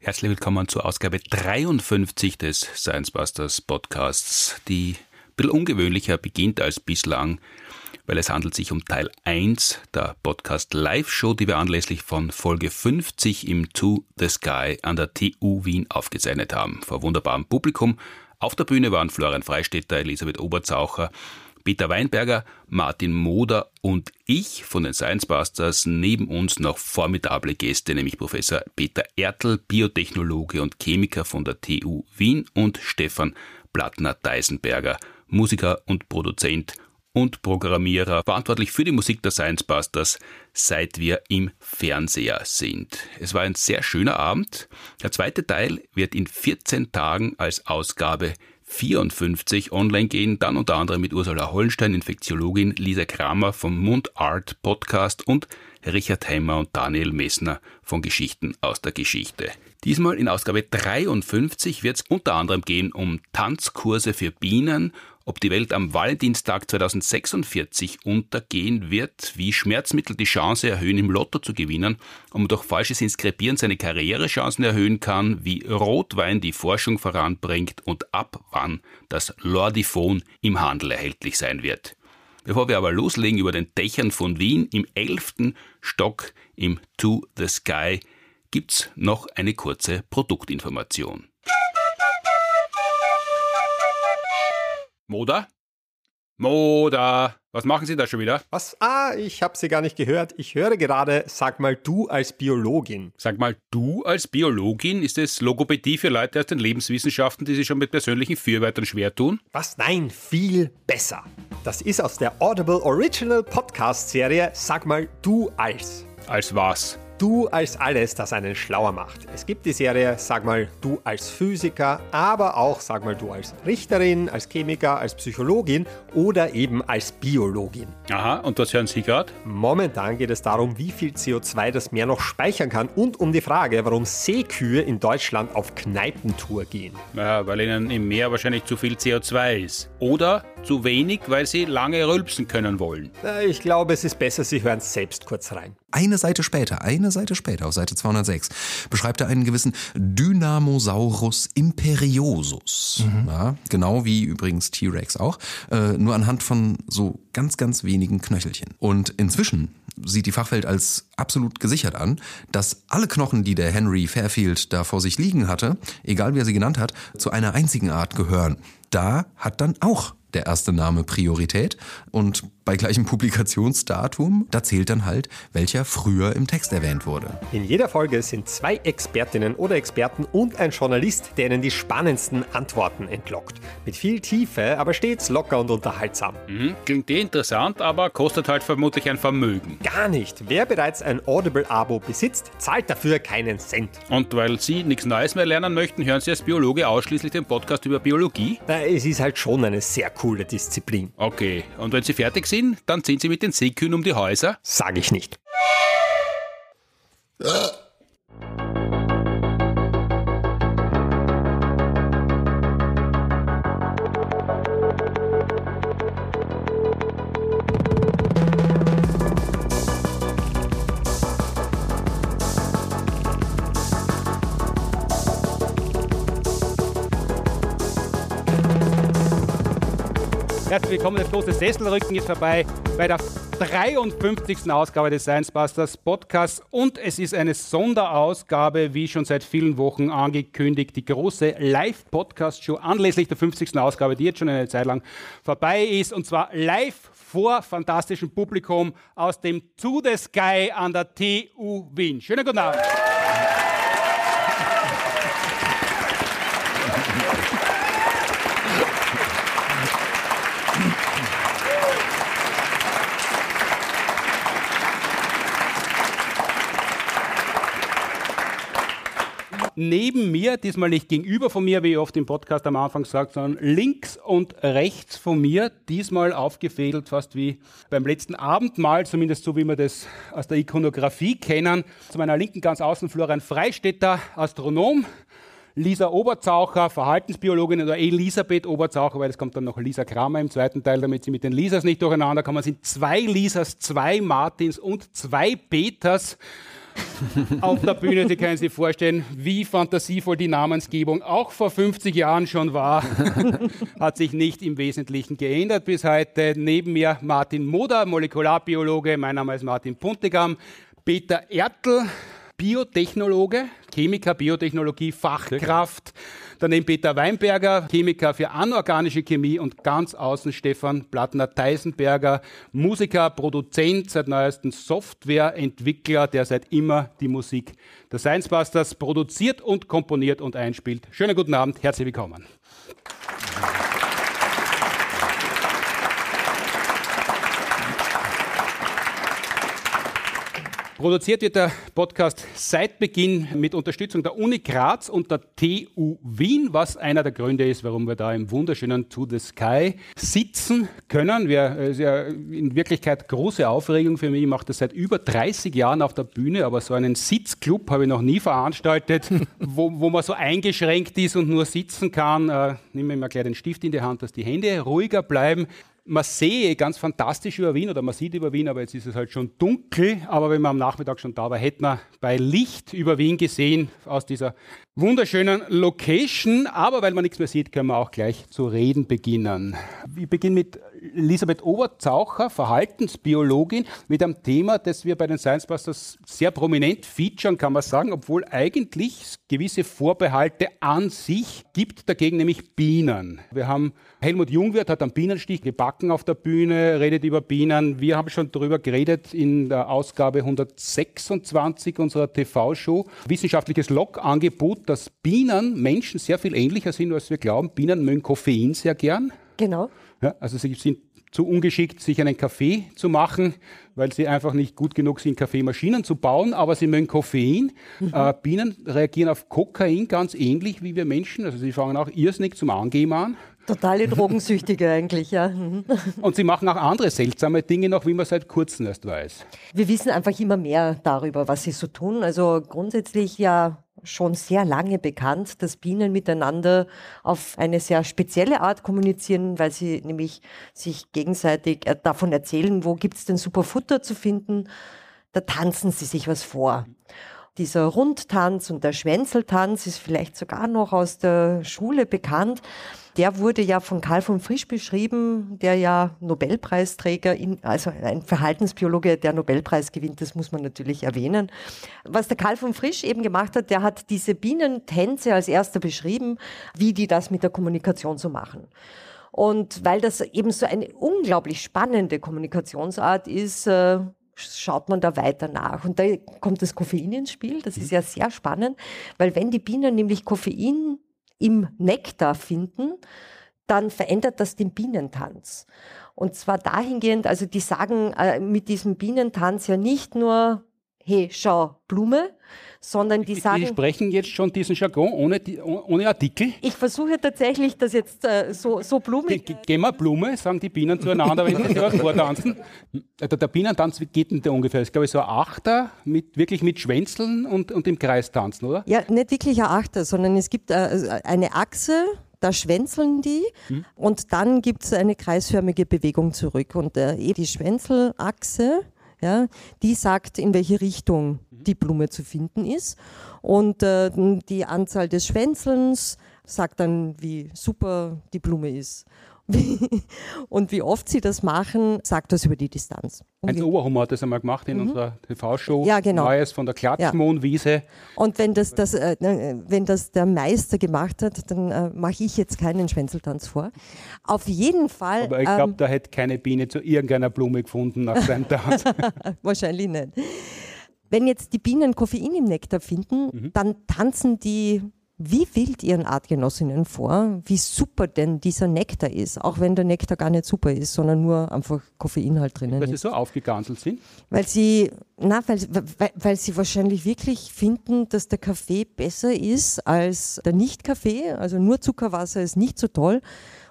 Herzlich willkommen zur Ausgabe 53 des Science Busters Podcasts, die ein bisschen ungewöhnlicher beginnt als bislang, weil es handelt sich um Teil 1 der Podcast Live Show, die wir anlässlich von Folge 50 im To the Sky an der TU Wien aufgezeichnet haben. Vor wunderbarem Publikum. Auf der Bühne waren Florian Freistetter, Elisabeth Oberzaucher, Peter Weinberger, Martin Moder und ich von den Science Busters. Neben uns noch formidable Gäste, nämlich Professor Peter Ertl, Biotechnologe und Chemiker von der TU Wien und Stefan Plattner-Deisenberger, Musiker und Produzent und Programmierer, verantwortlich für die Musik der Science Busters, seit wir im Fernseher sind. Es war ein sehr schöner Abend. Der zweite Teil wird in 14 Tagen als Ausgabe 54 online gehen, dann unter anderem mit Ursula Hollenstein, Infektiologin, Lisa Kramer vom Mundart Podcast und Richard Heimer und Daniel Messner von Geschichten aus der Geschichte. Diesmal in Ausgabe 53 wird es unter anderem gehen um Tanzkurse für Bienen ob die Welt am Valentinstag 2046 untergehen wird, wie Schmerzmittel die Chance erhöhen, im Lotto zu gewinnen, ob man durch falsches Inskribieren seine Karrierechancen erhöhen kann, wie Rotwein die Forschung voranbringt und ab wann das Lordiphon im Handel erhältlich sein wird. Bevor wir aber loslegen über den Dächern von Wien im elften Stock im To the Sky, gibt's noch eine kurze Produktinformation. Moda? Moda, was machen Sie da schon wieder? Was? Ah, ich habe Sie gar nicht gehört. Ich höre gerade, sag mal du als Biologin. Sag mal du als Biologin? Ist es Logopädie für Leute aus den Lebenswissenschaften, die sich schon mit persönlichen Fürweitern schwer tun? Was? Nein, viel besser. Das ist aus der Audible Original Podcast Serie Sag mal du als. Als was? Du als alles, das einen schlauer macht. Es gibt die Serie, sag mal, du als Physiker, aber auch, sag mal, du als Richterin, als Chemiker, als Psychologin oder eben als Biologin. Aha, und was hören Sie gerade? Momentan geht es darum, wie viel CO2 das Meer noch speichern kann und um die Frage, warum Seekühe in Deutschland auf Kneipentour gehen. Ja, weil ihnen im Meer wahrscheinlich zu viel CO2 ist. Oder zu wenig, weil sie lange rülpsen können wollen. Ich glaube, es ist besser, Sie hören selbst kurz rein. Eine Seite später, eine Seite später, auf Seite 206, beschreibt er einen gewissen Dynamosaurus imperiosus. Mhm. Ja, genau wie übrigens T-Rex auch, äh, nur anhand von so ganz, ganz wenigen Knöchelchen. Und inzwischen sieht die Fachwelt als absolut gesichert an, dass alle Knochen, die der Henry Fairfield da vor sich liegen hatte, egal wie er sie genannt hat, zu einer einzigen Art gehören. Da hat dann auch der erste Name Priorität und bei gleichem Publikationsdatum, da zählt dann halt, welcher früher im Text erwähnt wurde. In jeder Folge sind zwei Expertinnen oder Experten und ein Journalist, der ihnen die spannendsten Antworten entlockt. Mit viel Tiefe, aber stets locker und unterhaltsam. Mhm, klingt eh interessant, aber kostet halt vermutlich ein Vermögen. Gar nicht. Wer bereits ein Audible-Abo besitzt, zahlt dafür keinen Cent. Und weil Sie nichts Neues mehr lernen möchten, hören Sie als Biologe ausschließlich den Podcast über Biologie? Na, es ist halt schon eine sehr coole Disziplin. Okay, und wenn Sie fertig sind, sind, dann ziehen sie mit den Seekühen um die Häuser? Sag ich nicht. Herzlich willkommen, der große Sesselrücken ist vorbei bei der 53. Ausgabe des Science Busters Podcasts und es ist eine Sonderausgabe, wie schon seit vielen Wochen angekündigt, die große Live-Podcast-Show anlässlich der 50. Ausgabe, die jetzt schon eine Zeit lang vorbei ist und zwar live vor fantastischem Publikum aus dem To the Sky an der TU Wien. Schönen guten Abend. Neben mir, diesmal nicht gegenüber von mir, wie ich oft im Podcast am Anfang sage, sondern links und rechts von mir, diesmal aufgefädelt, fast wie beim letzten Abendmahl, zumindest so wie wir das aus der Ikonografie kennen. Zu meiner Linken ganz außen Florian Freistetter, Astronom, Lisa Oberzaucher, Verhaltensbiologin oder Elisabeth Oberzaucher, weil es kommt dann noch Lisa Kramer im zweiten Teil, damit sie mit den Lisas nicht durcheinander kommen. Es sind zwei Lisas, zwei Martins und zwei Peters auf der Bühne. Sie können sich vorstellen, wie fantasievoll die Namensgebung auch vor 50 Jahren schon war. Hat sich nicht im Wesentlichen geändert bis heute. Neben mir Martin Moder, Molekularbiologe. Mein Name ist Martin Puntigam. Peter Ertl, Biotechnologe, Chemiker, Biotechnologie, Fachkraft. Daneben Peter Weinberger, Chemiker für anorganische Chemie und ganz außen Stefan Plattner-Teisenberger, Musiker, Produzent, seit neuestem Softwareentwickler, der seit immer die Musik der Science Busters produziert und komponiert und einspielt. Schönen guten Abend, herzlich willkommen. Produziert wird der Podcast seit Beginn mit Unterstützung der Uni Graz und der TU Wien, was einer der Gründe ist, warum wir da im wunderschönen To the Sky sitzen können. Wir, es ist ja in Wirklichkeit große Aufregung für mich. Ich mache das seit über 30 Jahren auf der Bühne, aber so einen Sitzclub habe ich noch nie veranstaltet, wo, wo man so eingeschränkt ist und nur sitzen kann. Äh, nehmen wir mal gleich den Stift in die Hand, dass die Hände ruhiger bleiben man sehe ganz fantastisch über Wien oder man sieht über Wien, aber jetzt ist es halt schon dunkel. Aber wenn man am Nachmittag schon da war, hätte man bei Licht über Wien gesehen aus dieser wunderschönen Location. Aber weil man nichts mehr sieht, können wir auch gleich zu reden beginnen. Ich beginne mit Elisabeth Oberzaucher, Verhaltensbiologin, mit einem Thema, das wir bei den Science Busters sehr prominent featuren, kann man sagen, obwohl eigentlich gewisse Vorbehalte an sich gibt, dagegen nämlich Bienen. Wir haben Helmut Jungwirth hat einen Bienenstich gebacken auf der Bühne, redet über Bienen. Wir haben schon darüber geredet in der Ausgabe 126 unserer TV-Show. Wissenschaftliches Log-Angebot, dass Bienen Menschen sehr viel ähnlicher sind, als wir glauben. Bienen mögen Koffein sehr gern. Genau. Ja, also sie sind zu ungeschickt, sich einen Kaffee zu machen, weil sie einfach nicht gut genug sind, Kaffeemaschinen zu bauen, aber sie mögen Koffein. Mhm. Äh, Bienen reagieren auf Kokain ganz ähnlich wie wir Menschen. Also sie fangen auch irrsinnig zum Angeben an. Totale Drogensüchtige eigentlich, ja. Mhm. Und sie machen auch andere seltsame Dinge noch, wie man seit kurzem erst weiß. Wir wissen einfach immer mehr darüber, was sie so tun. Also grundsätzlich ja schon sehr lange bekannt, dass Bienen miteinander auf eine sehr spezielle Art kommunizieren, weil sie nämlich sich gegenseitig äh, davon erzählen, wo gibt es denn super Futter zu finden. Da tanzen sie sich was vor. Dieser Rundtanz und der Schwänzeltanz ist vielleicht sogar noch aus der Schule bekannt. Der wurde ja von Karl von Frisch beschrieben, der ja Nobelpreisträger, in, also ein Verhaltensbiologe, der Nobelpreis gewinnt, das muss man natürlich erwähnen. Was der Karl von Frisch eben gemacht hat, der hat diese Bienentänze als erster beschrieben, wie die das mit der Kommunikation so machen. Und weil das eben so eine unglaublich spannende Kommunikationsart ist, äh, schaut man da weiter nach. Und da kommt das Koffein ins Spiel. Das ist ja sehr spannend, weil wenn die Bienen nämlich Koffein im Nektar finden, dann verändert das den Bienentanz. Und zwar dahingehend, also die sagen äh, mit diesem Bienentanz ja nicht nur, hey, schau, Blume, sondern die sagen. Die sprechen jetzt schon diesen Jargon ohne, ohne Artikel. Ich versuche tatsächlich, das jetzt äh, so, so blumig. Ge gehen wir Blume, sagen die Bienen zueinander, wenn sie was vortanzen. Der, der Bienentanz, wie geht denn der ungefähr? Das ist, glaube ich, so ein Achter, mit, wirklich mit Schwänzeln und, und im Kreis tanzen, oder? Ja, nicht wirklich ein Achter, sondern es gibt äh, eine Achse, da schwänzeln die hm. und dann gibt es eine kreisförmige Bewegung zurück. Und äh, die Schwänzelachse, ja, die sagt, in welche Richtung die Blume zu finden ist. Und äh, die Anzahl des Schwänzelns sagt dann, wie super die Blume ist. und wie oft sie das machen, sagt das über die Distanz. Heinz Oberhummer hat das einmal gemacht in mhm. unserer TV-Show. Ja, genau. Neues von der Klatschmohnwiese. Ja. Und wenn das, das, äh, wenn das der Meister gemacht hat, dann äh, mache ich jetzt keinen Schwänzeltanz vor. Auf jeden Fall. Aber ich glaube, ähm, da hätte keine Biene zu irgendeiner Blume gefunden nach seinem Tanz. Wahrscheinlich nicht. Wenn jetzt die Bienen Koffein im Nektar finden, mhm. dann tanzen die wie wild ihren Artgenossinnen vor, wie super denn dieser Nektar ist, auch wenn der Nektar gar nicht super ist, sondern nur einfach Koffein halt drinnen weil ist. Weil sie so aufgeganselt sind? Weil sie, na, weil, weil, weil sie wahrscheinlich wirklich finden, dass der Kaffee besser ist als der Nicht-Kaffee, also nur Zuckerwasser ist nicht so toll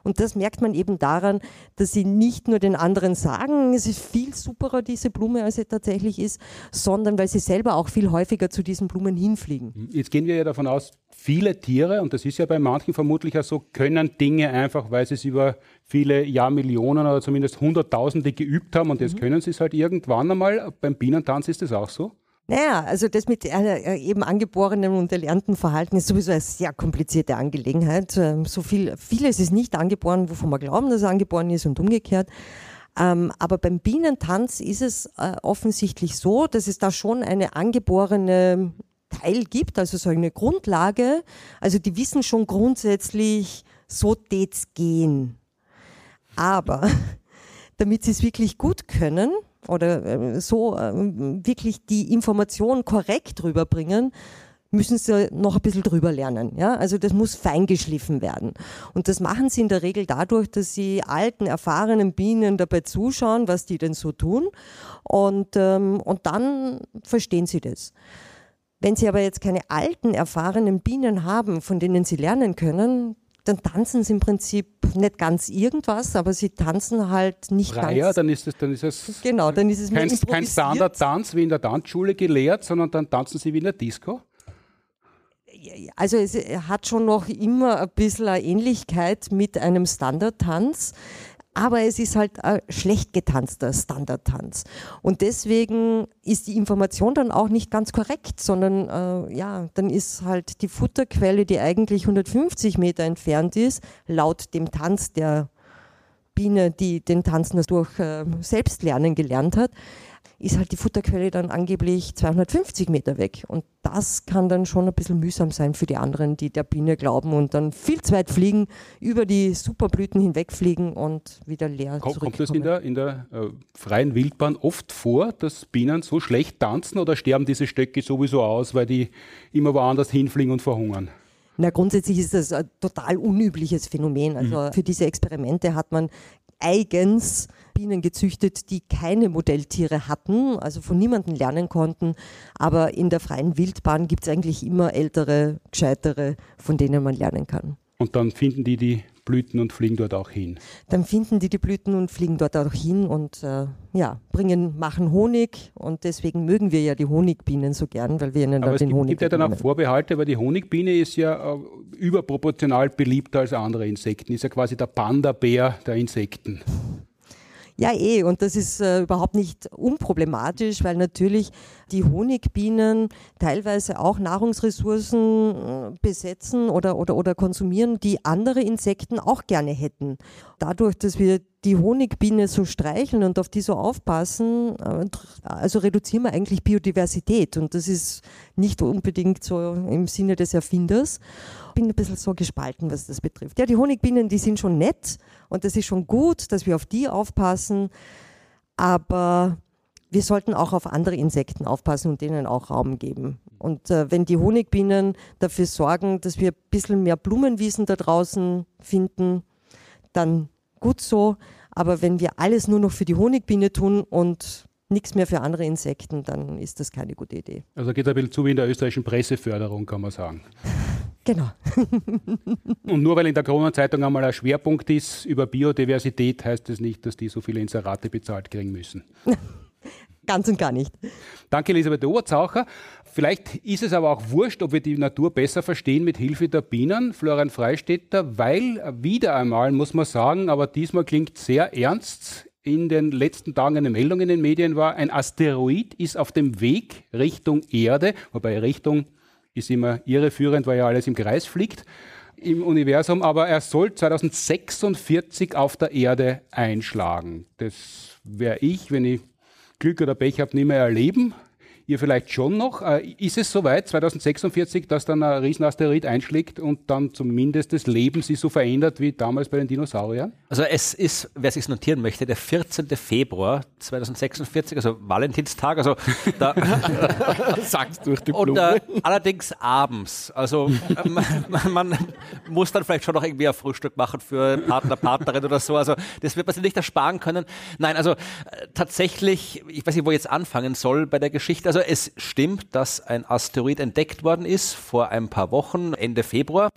Und das merkt man eben daran, dass sie nicht nur den anderen sagen, es ist viel superer, diese Blume, als sie tatsächlich ist, sondern weil sie selber auch viel häufiger zu diesen Blumen hinfliegen. Jetzt gehen wir ja davon aus, viele Tiere, und das ist ja bei manchen vermutlich auch so, können Dinge einfach, weil sie es über viele Jahrmillionen oder zumindest Hunderttausende geübt haben und jetzt mhm. können sie es halt irgendwann einmal. Beim Bienentanz ist das auch so? Naja, also das mit äh, eben angeborenen und erlernten Verhalten ist sowieso eine sehr komplizierte Angelegenheit. Ähm, so viel, vieles ist nicht angeboren, wovon wir glauben, dass es angeboren ist und umgekehrt. Ähm, aber beim Bienentanz ist es äh, offensichtlich so, dass es da schon eine angeborene Teil gibt, also so eine Grundlage. Also die wissen schon grundsätzlich, so tät's gehen. Aber damit sie es wirklich gut können, oder äh, so äh, wirklich die Information korrekt rüberbringen, müssen sie noch ein bisschen drüber lernen. Ja? Also das muss feingeschliffen werden. Und das machen sie in der Regel dadurch, dass sie alten, erfahrenen Bienen dabei zuschauen, was die denn so tun. Und, ähm, und dann verstehen sie das. Wenn Sie aber jetzt keine alten, erfahrenen Bienen haben, von denen Sie lernen können, dann tanzen sie im Prinzip nicht ganz irgendwas, aber sie tanzen halt nicht Freier, ganz. dann ist es, dann ist es, genau, dann ist es kein, kein Standardtanz wie in der Tanzschule gelehrt, sondern dann tanzen sie wie in der Disco. Also es hat schon noch immer ein bisschen eine Ähnlichkeit mit einem Standardtanz aber es ist halt ein schlecht getanzter Standardtanz. Und deswegen ist die Information dann auch nicht ganz korrekt, sondern äh, ja, dann ist halt die Futterquelle, die eigentlich 150 Meter entfernt ist, laut dem Tanz der Biene, die den Tanz durch äh, Selbstlernen gelernt hat, ist halt die Futterquelle dann angeblich 250 Meter weg. Und das kann dann schon ein bisschen mühsam sein für die anderen, die der Biene glauben und dann viel zu weit fliegen, über die Superblüten hinwegfliegen und wieder leer Kommt, kommt das in der, in der äh, freien Wildbahn oft vor, dass Bienen so schlecht tanzen oder sterben diese Stöcke sowieso aus, weil die immer woanders hinfliegen und verhungern? Na, grundsätzlich ist das ein total unübliches Phänomen. Also mhm. für diese Experimente hat man eigens Bienen gezüchtet, die keine Modelltiere hatten, also von niemandem lernen konnten. Aber in der freien Wildbahn gibt es eigentlich immer ältere, gescheitere, von denen man lernen kann. Und dann finden die die Blüten und fliegen dort auch hin. Dann finden die die Blüten und fliegen dort auch hin und äh, ja, bringen, machen Honig und deswegen mögen wir ja die Honigbienen so gern, weil wir ihnen Aber den gibt, Honig gibt ja dann auch Vorbehalte, weil die Honigbiene ist ja äh, überproportional beliebter als andere Insekten, ist ja quasi der Panda-Bär der Insekten. Ja, eh, und das ist äh, überhaupt nicht unproblematisch, weil natürlich die Honigbienen teilweise auch Nahrungsressourcen äh, besetzen oder, oder, oder konsumieren, die andere Insekten auch gerne hätten. Dadurch, dass wir die Honigbiene so streicheln und auf die so aufpassen, äh, also reduzieren wir eigentlich Biodiversität und das ist nicht unbedingt so im Sinne des Erfinders. Ich bin ein bisschen so gespalten, was das betrifft. Ja, die Honigbienen, die sind schon nett und das ist schon gut, dass wir auf die aufpassen, aber wir sollten auch auf andere Insekten aufpassen und denen auch Raum geben. Und äh, wenn die Honigbienen dafür sorgen, dass wir ein bisschen mehr Blumenwiesen da draußen finden, dann gut so. Aber wenn wir alles nur noch für die Honigbiene tun und nichts mehr für andere Insekten, dann ist das keine gute Idee. Also geht ein bisschen zu wie in der österreichischen Presseförderung, kann man sagen. Genau. Und nur weil in der Corona-Zeitung einmal ein Schwerpunkt ist über Biodiversität, heißt das nicht, dass die so viele Inserate bezahlt kriegen müssen. Ganz und gar nicht. Danke, Elisabeth Oberzaucher. Vielleicht ist es aber auch wurscht, ob wir die Natur besser verstehen mit Hilfe der Bienen, Florian Freistetter, weil wieder einmal, muss man sagen, aber diesmal klingt sehr ernst, in den letzten Tagen eine Meldung in den Medien war, ein Asteroid ist auf dem Weg Richtung Erde, wobei Richtung ist immer irreführend, weil ja alles im Kreis fliegt im Universum, aber er soll 2046 auf der Erde einschlagen. Das wäre ich, wenn ich Glück oder Pech habe, nicht mehr erleben ihr vielleicht schon noch. Äh, ist es soweit, 2046, dass dann ein Riesenasteroid einschlägt und dann zumindest das Leben sich so verändert wie damals bei den Dinosauriern? Also es ist, wer sich notieren möchte, der 14. Februar 2046, also Valentinstag, also da sagst durch die Blume. Und äh, allerdings abends. Also man, man, muss dann vielleicht schon noch irgendwie ein Frühstück machen für Partner, Partnerin oder so. Also das wird man sich nicht ersparen können. Nein, also äh, tatsächlich, ich weiß nicht, wo ich jetzt anfangen soll bei der Geschichte. Also es stimmt, dass ein Asteroid entdeckt worden ist vor ein paar Wochen, Ende Februar.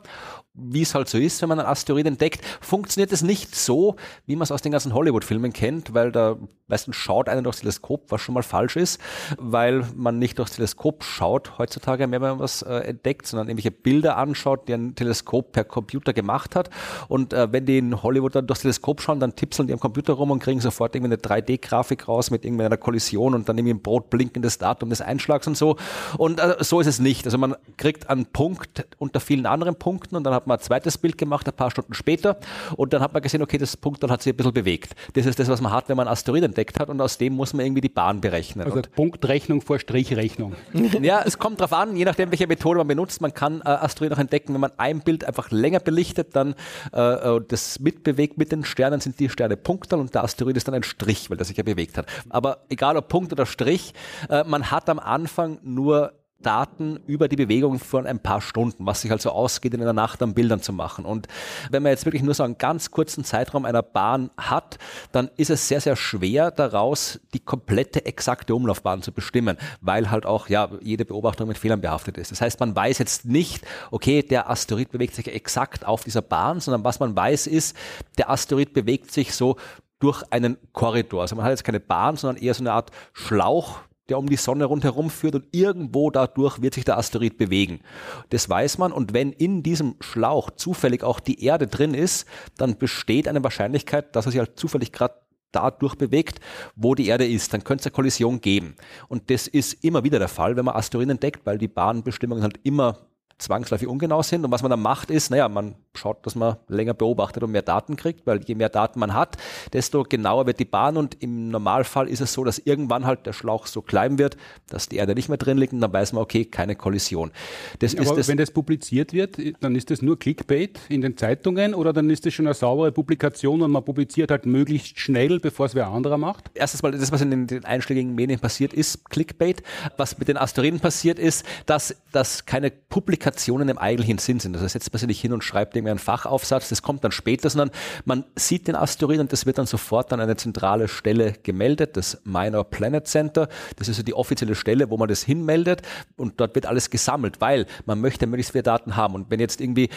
Wie es halt so ist, wenn man einen Asteroid entdeckt, funktioniert es nicht so, wie man es aus den ganzen Hollywood-Filmen kennt, weil da meistens schaut einer durchs Teleskop, was schon mal falsch ist, weil man nicht durchs Teleskop schaut heutzutage mehr, wenn man was äh, entdeckt, sondern irgendwelche Bilder anschaut, die ein Teleskop per Computer gemacht hat. Und äh, wenn die in Hollywood dann durchs Teleskop schauen, dann tipseln die am Computer rum und kriegen sofort irgendwie eine 3D-Grafik raus mit irgendeiner Kollision und dann irgendwie ein brotblinkendes Datum des Einschlags und so. Und äh, so ist es nicht. Also man kriegt einen Punkt unter vielen anderen Punkten und dann hat man ein zweites Bild gemacht, ein paar Stunden später und dann hat man gesehen, okay, das Punkt hat sich ein bisschen bewegt. Das ist das, was man hat, wenn man Asteroid entdeckt hat und aus dem muss man irgendwie die Bahn berechnen. Also und Punktrechnung vor Strichrechnung. ja, es kommt darauf an, je nachdem, welche Methode man benutzt. Man kann äh, Asteroid noch entdecken, wenn man ein Bild einfach länger belichtet, dann äh, äh das mitbewegt mit den Sternen, sind die Sterne Punkte und der Asteroid ist dann ein Strich, weil der sich ja bewegt hat. Aber egal ob Punkt oder Strich, äh, man hat am Anfang nur Daten über die Bewegung von ein paar Stunden, was sich also ausgeht, in einer Nacht an Bildern zu machen. Und wenn man jetzt wirklich nur so einen ganz kurzen Zeitraum einer Bahn hat, dann ist es sehr, sehr schwer daraus die komplette exakte Umlaufbahn zu bestimmen, weil halt auch ja jede Beobachtung mit Fehlern behaftet ist. Das heißt, man weiß jetzt nicht, okay, der Asteroid bewegt sich exakt auf dieser Bahn, sondern was man weiß ist, der Asteroid bewegt sich so durch einen Korridor. Also man hat jetzt keine Bahn, sondern eher so eine Art Schlauch, der um die Sonne rundherum führt und irgendwo dadurch wird sich der Asteroid bewegen. Das weiß man und wenn in diesem Schlauch zufällig auch die Erde drin ist, dann besteht eine Wahrscheinlichkeit, dass er sich halt zufällig gerade dadurch bewegt, wo die Erde ist. Dann könnte es eine Kollision geben. Und das ist immer wieder der Fall, wenn man Asteroiden entdeckt, weil die Bahnbestimmungen halt immer zwangsläufig ungenau sind. Und was man dann macht, ist, naja, man schaut, dass man länger beobachtet und mehr Daten kriegt, weil je mehr Daten man hat, desto genauer wird die Bahn. Und im Normalfall ist es so, dass irgendwann halt der Schlauch so klein wird, dass die Erde nicht mehr drin liegt und dann weiß man, okay, keine Kollision. Das Aber ist das wenn das publiziert wird, dann ist das nur Clickbait in den Zeitungen oder dann ist das schon eine saubere Publikation und man publiziert halt möglichst schnell, bevor es wer anderer macht? Erstens mal, das, was in den, den einschlägigen Medien passiert, ist Clickbait. Was mit den Asteroiden passiert ist, dass, dass keine Publikation Publikationen im eigentlichen Sinn sind. Also setzt man sich nicht hin und schreibt irgendwie einen Fachaufsatz, das kommt dann später, sondern man sieht den Asteroid und das wird dann sofort an eine zentrale Stelle gemeldet, das Minor Planet Center. Das ist so die offizielle Stelle, wo man das hinmeldet und dort wird alles gesammelt, weil man möchte möglichst viele Daten haben. Und wenn jetzt irgendwie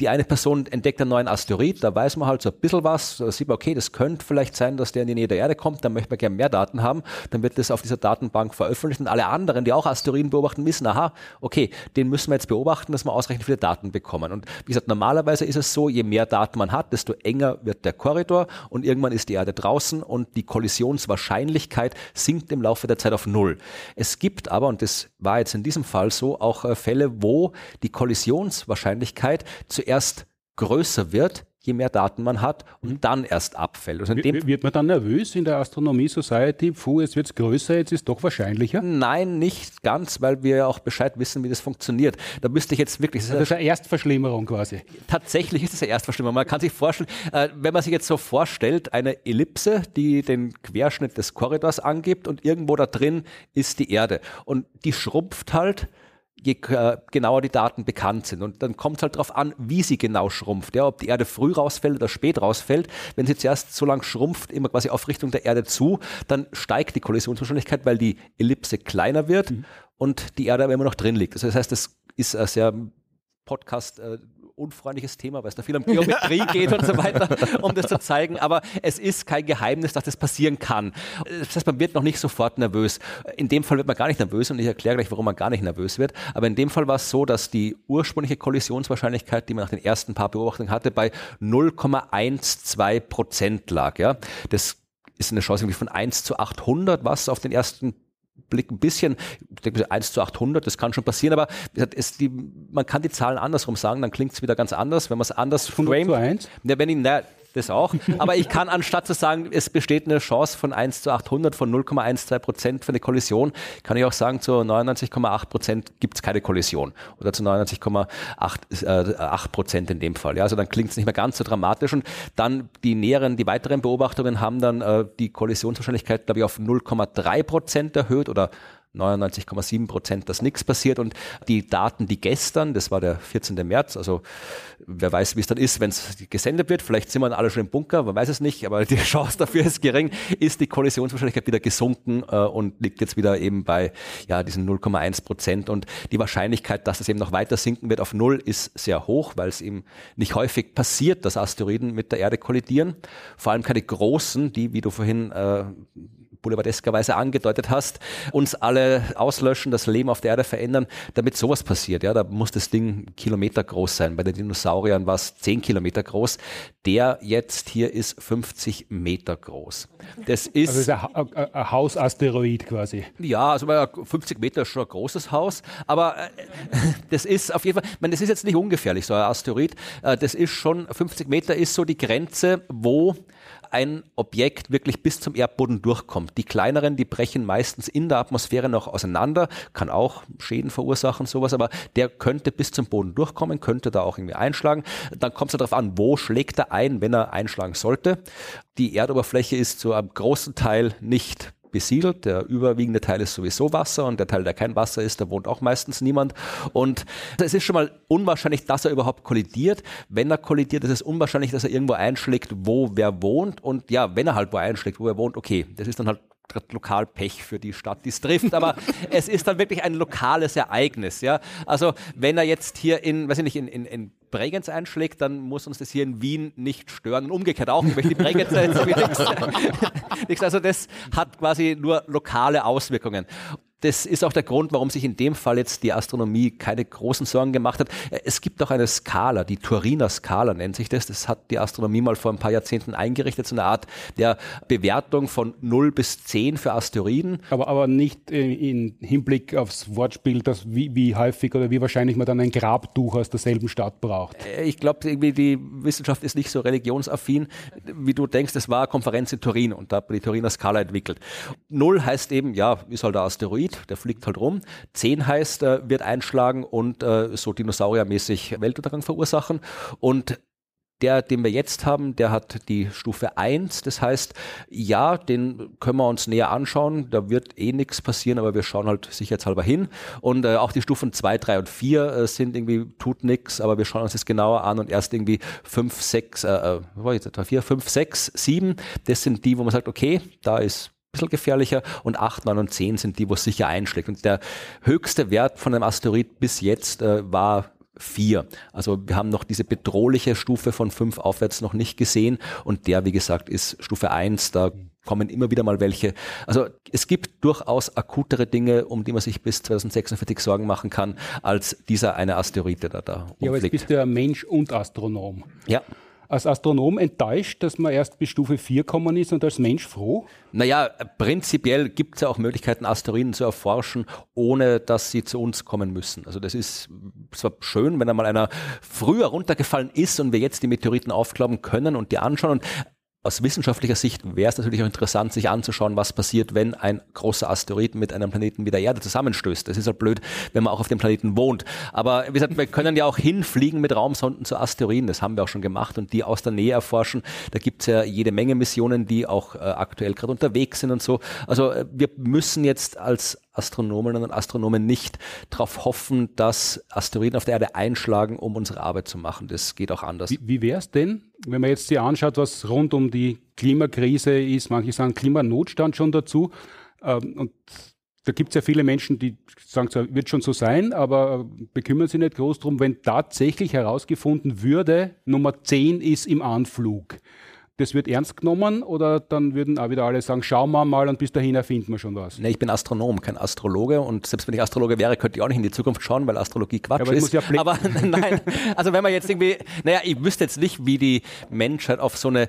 die eine Person entdeckt einen neuen Asteroid, da weiß man halt so ein bisschen was, da sieht man, okay, das könnte vielleicht sein, dass der in die Nähe der Erde kommt, dann möchte man gerne mehr Daten haben, dann wird das auf dieser Datenbank veröffentlicht und alle anderen, die auch Asteroiden beobachten, wissen, aha, okay, den müssen wir jetzt beobachten, dass wir ausreichend viele Daten bekommen. Und wie gesagt, normalerweise ist es so, je mehr Daten man hat, desto enger wird der Korridor und irgendwann ist die Erde draußen und die Kollisionswahrscheinlichkeit sinkt im Laufe der Zeit auf Null. Es gibt aber, und das war jetzt in diesem Fall so, auch äh, Fälle, wo die Kollisionswahrscheinlichkeit zuerst erst größer wird, je mehr Daten man hat und mhm. dann erst abfällt. Also wird man dann nervös in der Astronomie Society? Puh, jetzt wird es größer, jetzt ist es doch wahrscheinlicher? Nein, nicht ganz, weil wir ja auch Bescheid wissen, wie das funktioniert. Da müsste ich jetzt wirklich... Das ist eine Erstverschlimmerung quasi. Tatsächlich ist es eine Erstverschlimmerung. Man kann sich vorstellen, äh, wenn man sich jetzt so vorstellt, eine Ellipse, die den Querschnitt des Korridors angibt und irgendwo da drin ist die Erde. Und die schrumpft halt je äh, genauer die Daten bekannt sind. Und dann kommt es halt darauf an, wie sie genau schrumpft. Ja, ob die Erde früh rausfällt oder spät rausfällt. Wenn sie zuerst so lang schrumpft, immer quasi auf Richtung der Erde zu, dann steigt die Kollisionswahrscheinlichkeit, weil die Ellipse kleiner wird mhm. und die Erde aber immer noch drin liegt. Also das heißt, das ist ein sehr Podcast äh, unfreundliches Thema, weil es da viel um Geometrie geht und so weiter, um das zu zeigen. Aber es ist kein Geheimnis, dass das passieren kann. Das heißt, man wird noch nicht sofort nervös. In dem Fall wird man gar nicht nervös und ich erkläre gleich, warum man gar nicht nervös wird. Aber in dem Fall war es so, dass die ursprüngliche Kollisionswahrscheinlichkeit, die man nach den ersten paar Beobachtungen hatte, bei 0,12 Prozent lag. Ja, das ist eine Chance von 1 zu 800, was auf den ersten Blick ein bisschen, ich denke 1 zu 800, das kann schon passieren, aber die, man kann die Zahlen andersrum sagen, dann klingt es wieder ganz anders, wenn man es anders framet. Zu 1? Ja, wenn ich, na, das auch. Aber ich kann anstatt zu sagen, es besteht eine Chance von 1 zu 800 von 0,12 Prozent für eine Kollision, kann ich auch sagen, zu 99,8 Prozent gibt es keine Kollision. Oder zu 99,8 äh, Prozent in dem Fall. Ja, also dann klingt es nicht mehr ganz so dramatisch. Und dann die näheren, die weiteren Beobachtungen haben dann äh, die Kollisionswahrscheinlichkeit, glaube ich, auf 0,3 Prozent erhöht oder 99,7 Prozent, dass nichts passiert. Und die Daten, die gestern, das war der 14. März, also wer weiß, wie es dann ist, wenn es gesendet wird, vielleicht sind wir alle schon im Bunker, man weiß es nicht, aber die Chance dafür ist gering, ist die Kollisionswahrscheinlichkeit wieder gesunken äh, und liegt jetzt wieder eben bei ja, diesen 0,1 Prozent. Und die Wahrscheinlichkeit, dass es eben noch weiter sinken wird auf Null, ist sehr hoch, weil es eben nicht häufig passiert, dass Asteroiden mit der Erde kollidieren. Vor allem keine großen, die, wie du vorhin äh, boulevardeskerweise angedeutet hast, uns alle auslöschen, das Leben auf der Erde verändern, damit sowas passiert. Ja, da muss das Ding Kilometer groß sein. Bei den Dinosauriern war es 10 Kilometer groß. Der jetzt hier ist 50 Meter groß. Das ist, also ist ein, ein, ein Hausasteroid quasi. Ja, also 50 Meter ist schon ein großes Haus, aber äh, das ist auf jeden Fall, ich meine, das ist jetzt nicht ungefährlich, so ein Asteroid. Äh, das ist schon, 50 Meter ist so die Grenze, wo ein Objekt wirklich bis zum Erdboden durchkommt. Die kleineren, die brechen meistens in der Atmosphäre noch auseinander, kann auch Schäden verursachen, sowas, aber der könnte bis zum Boden durchkommen, könnte da auch irgendwie einschlagen. Dann kommt es darauf an, wo schlägt er ein, wenn er einschlagen sollte. Die Erdoberfläche ist zu einem großen Teil nicht besiedelt. Der überwiegende Teil ist sowieso Wasser und der Teil, der kein Wasser ist, da wohnt auch meistens niemand. Und es ist schon mal unwahrscheinlich, dass er überhaupt kollidiert. Wenn er kollidiert, ist es unwahrscheinlich, dass er irgendwo einschlägt, wo wer wohnt. Und ja, wenn er halt wo einschlägt, wo er wohnt, okay, das ist dann halt Lokalpech für die Stadt, die es trifft, aber es ist dann wirklich ein lokales Ereignis, ja. Also wenn er jetzt hier in, weiß ich nicht, in, in, in Bregenz einschlägt, dann muss uns das hier in Wien nicht stören und umgekehrt auch nicht, weil die Bregenzer jetzt nichts. Also das hat quasi nur lokale Auswirkungen das ist auch der Grund, warum sich in dem Fall jetzt die Astronomie keine großen Sorgen gemacht hat. Es gibt auch eine Skala, die Turiner Skala nennt sich das. Das hat die Astronomie mal vor ein paar Jahrzehnten eingerichtet, so eine Art der Bewertung von 0 bis 10 für Asteroiden. Aber, aber nicht in Hinblick aufs Wortspiel, dass wie, wie häufig oder wie wahrscheinlich man dann ein Grabtuch aus derselben Stadt braucht. Äh, ich glaube, irgendwie die Wissenschaft ist nicht so religionsaffin, wie du denkst. Es war eine Konferenz in Turin und da hat man die Turiner Skala entwickelt. 0 heißt eben, ja, ist halt ein Asteroid Asteroid, der fliegt halt rum. 10 heißt, äh, wird einschlagen und äh, so dinosauriermäßig Weltuntergang verursachen. Und der, den wir jetzt haben, der hat die Stufe 1. Das heißt, ja, den können wir uns näher anschauen. Da wird eh nichts passieren, aber wir schauen halt sicherheitshalber hin. Und äh, auch die Stufen 2, 3 und 4 äh, sind irgendwie, tut nichts, aber wir schauen uns das genauer an und erst irgendwie 5, 6, äh, war jetzt etwa 4, 5, 6, 7, das sind die, wo man sagt, okay, da ist bisschen gefährlicher und 8, 9 und 10 sind die, wo es sicher einschlägt. Und der höchste Wert von einem Asteroid bis jetzt äh, war 4. Also wir haben noch diese bedrohliche Stufe von 5 aufwärts noch nicht gesehen und der, wie gesagt, ist Stufe 1, da kommen immer wieder mal welche. Also es gibt durchaus akutere Dinge, um die man sich bis 2046 Sorgen machen kann, als dieser eine Asteroid, der da da Ja, aber jetzt bist du ja Mensch und Astronom. Ja als Astronom enttäuscht, dass man erst bis Stufe 4 kommen ist und als Mensch froh? Naja, prinzipiell gibt es ja auch Möglichkeiten, Asteroiden zu erforschen, ohne dass sie zu uns kommen müssen. Also das ist zwar schön, wenn einmal einer früher runtergefallen ist und wir jetzt die Meteoriten aufklappen können und die anschauen. Und aus wissenschaftlicher Sicht wäre es natürlich auch interessant, sich anzuschauen, was passiert, wenn ein großer Asteroid mit einem Planeten wie der Erde zusammenstößt. Das ist halt blöd, wenn man auch auf dem Planeten wohnt. Aber wie gesagt, wir können ja auch hinfliegen mit Raumsonden zu Asteroiden. Das haben wir auch schon gemacht und die aus der Nähe erforschen. Da gibt es ja jede Menge Missionen, die auch äh, aktuell gerade unterwegs sind und so. Also äh, wir müssen jetzt als Astronominnen und Astronomen nicht darauf hoffen, dass Asteroiden auf der Erde einschlagen, um unsere Arbeit zu machen. Das geht auch anders. Wie, wie wäre es denn, wenn man jetzt sich anschaut, was rund um die Klimakrise ist? Manche sagen Klimanotstand schon dazu. Ähm, und da gibt es ja viele Menschen, die sagen, es wird schon so sein, aber bekümmern sich nicht groß drum, wenn tatsächlich herausgefunden würde, Nummer 10 ist im Anflug das wird ernst genommen oder dann würden auch wieder alle sagen, schauen wir mal und bis dahin erfinden wir schon was? Nee, ich bin Astronom, kein Astrologe und selbst wenn ich Astrologe wäre, könnte ich auch nicht in die Zukunft schauen, weil Astrologie Quatsch ja, aber ist. Ja aber nein, also wenn man jetzt irgendwie, naja, ich wüsste jetzt nicht, wie die Menschheit auf so eine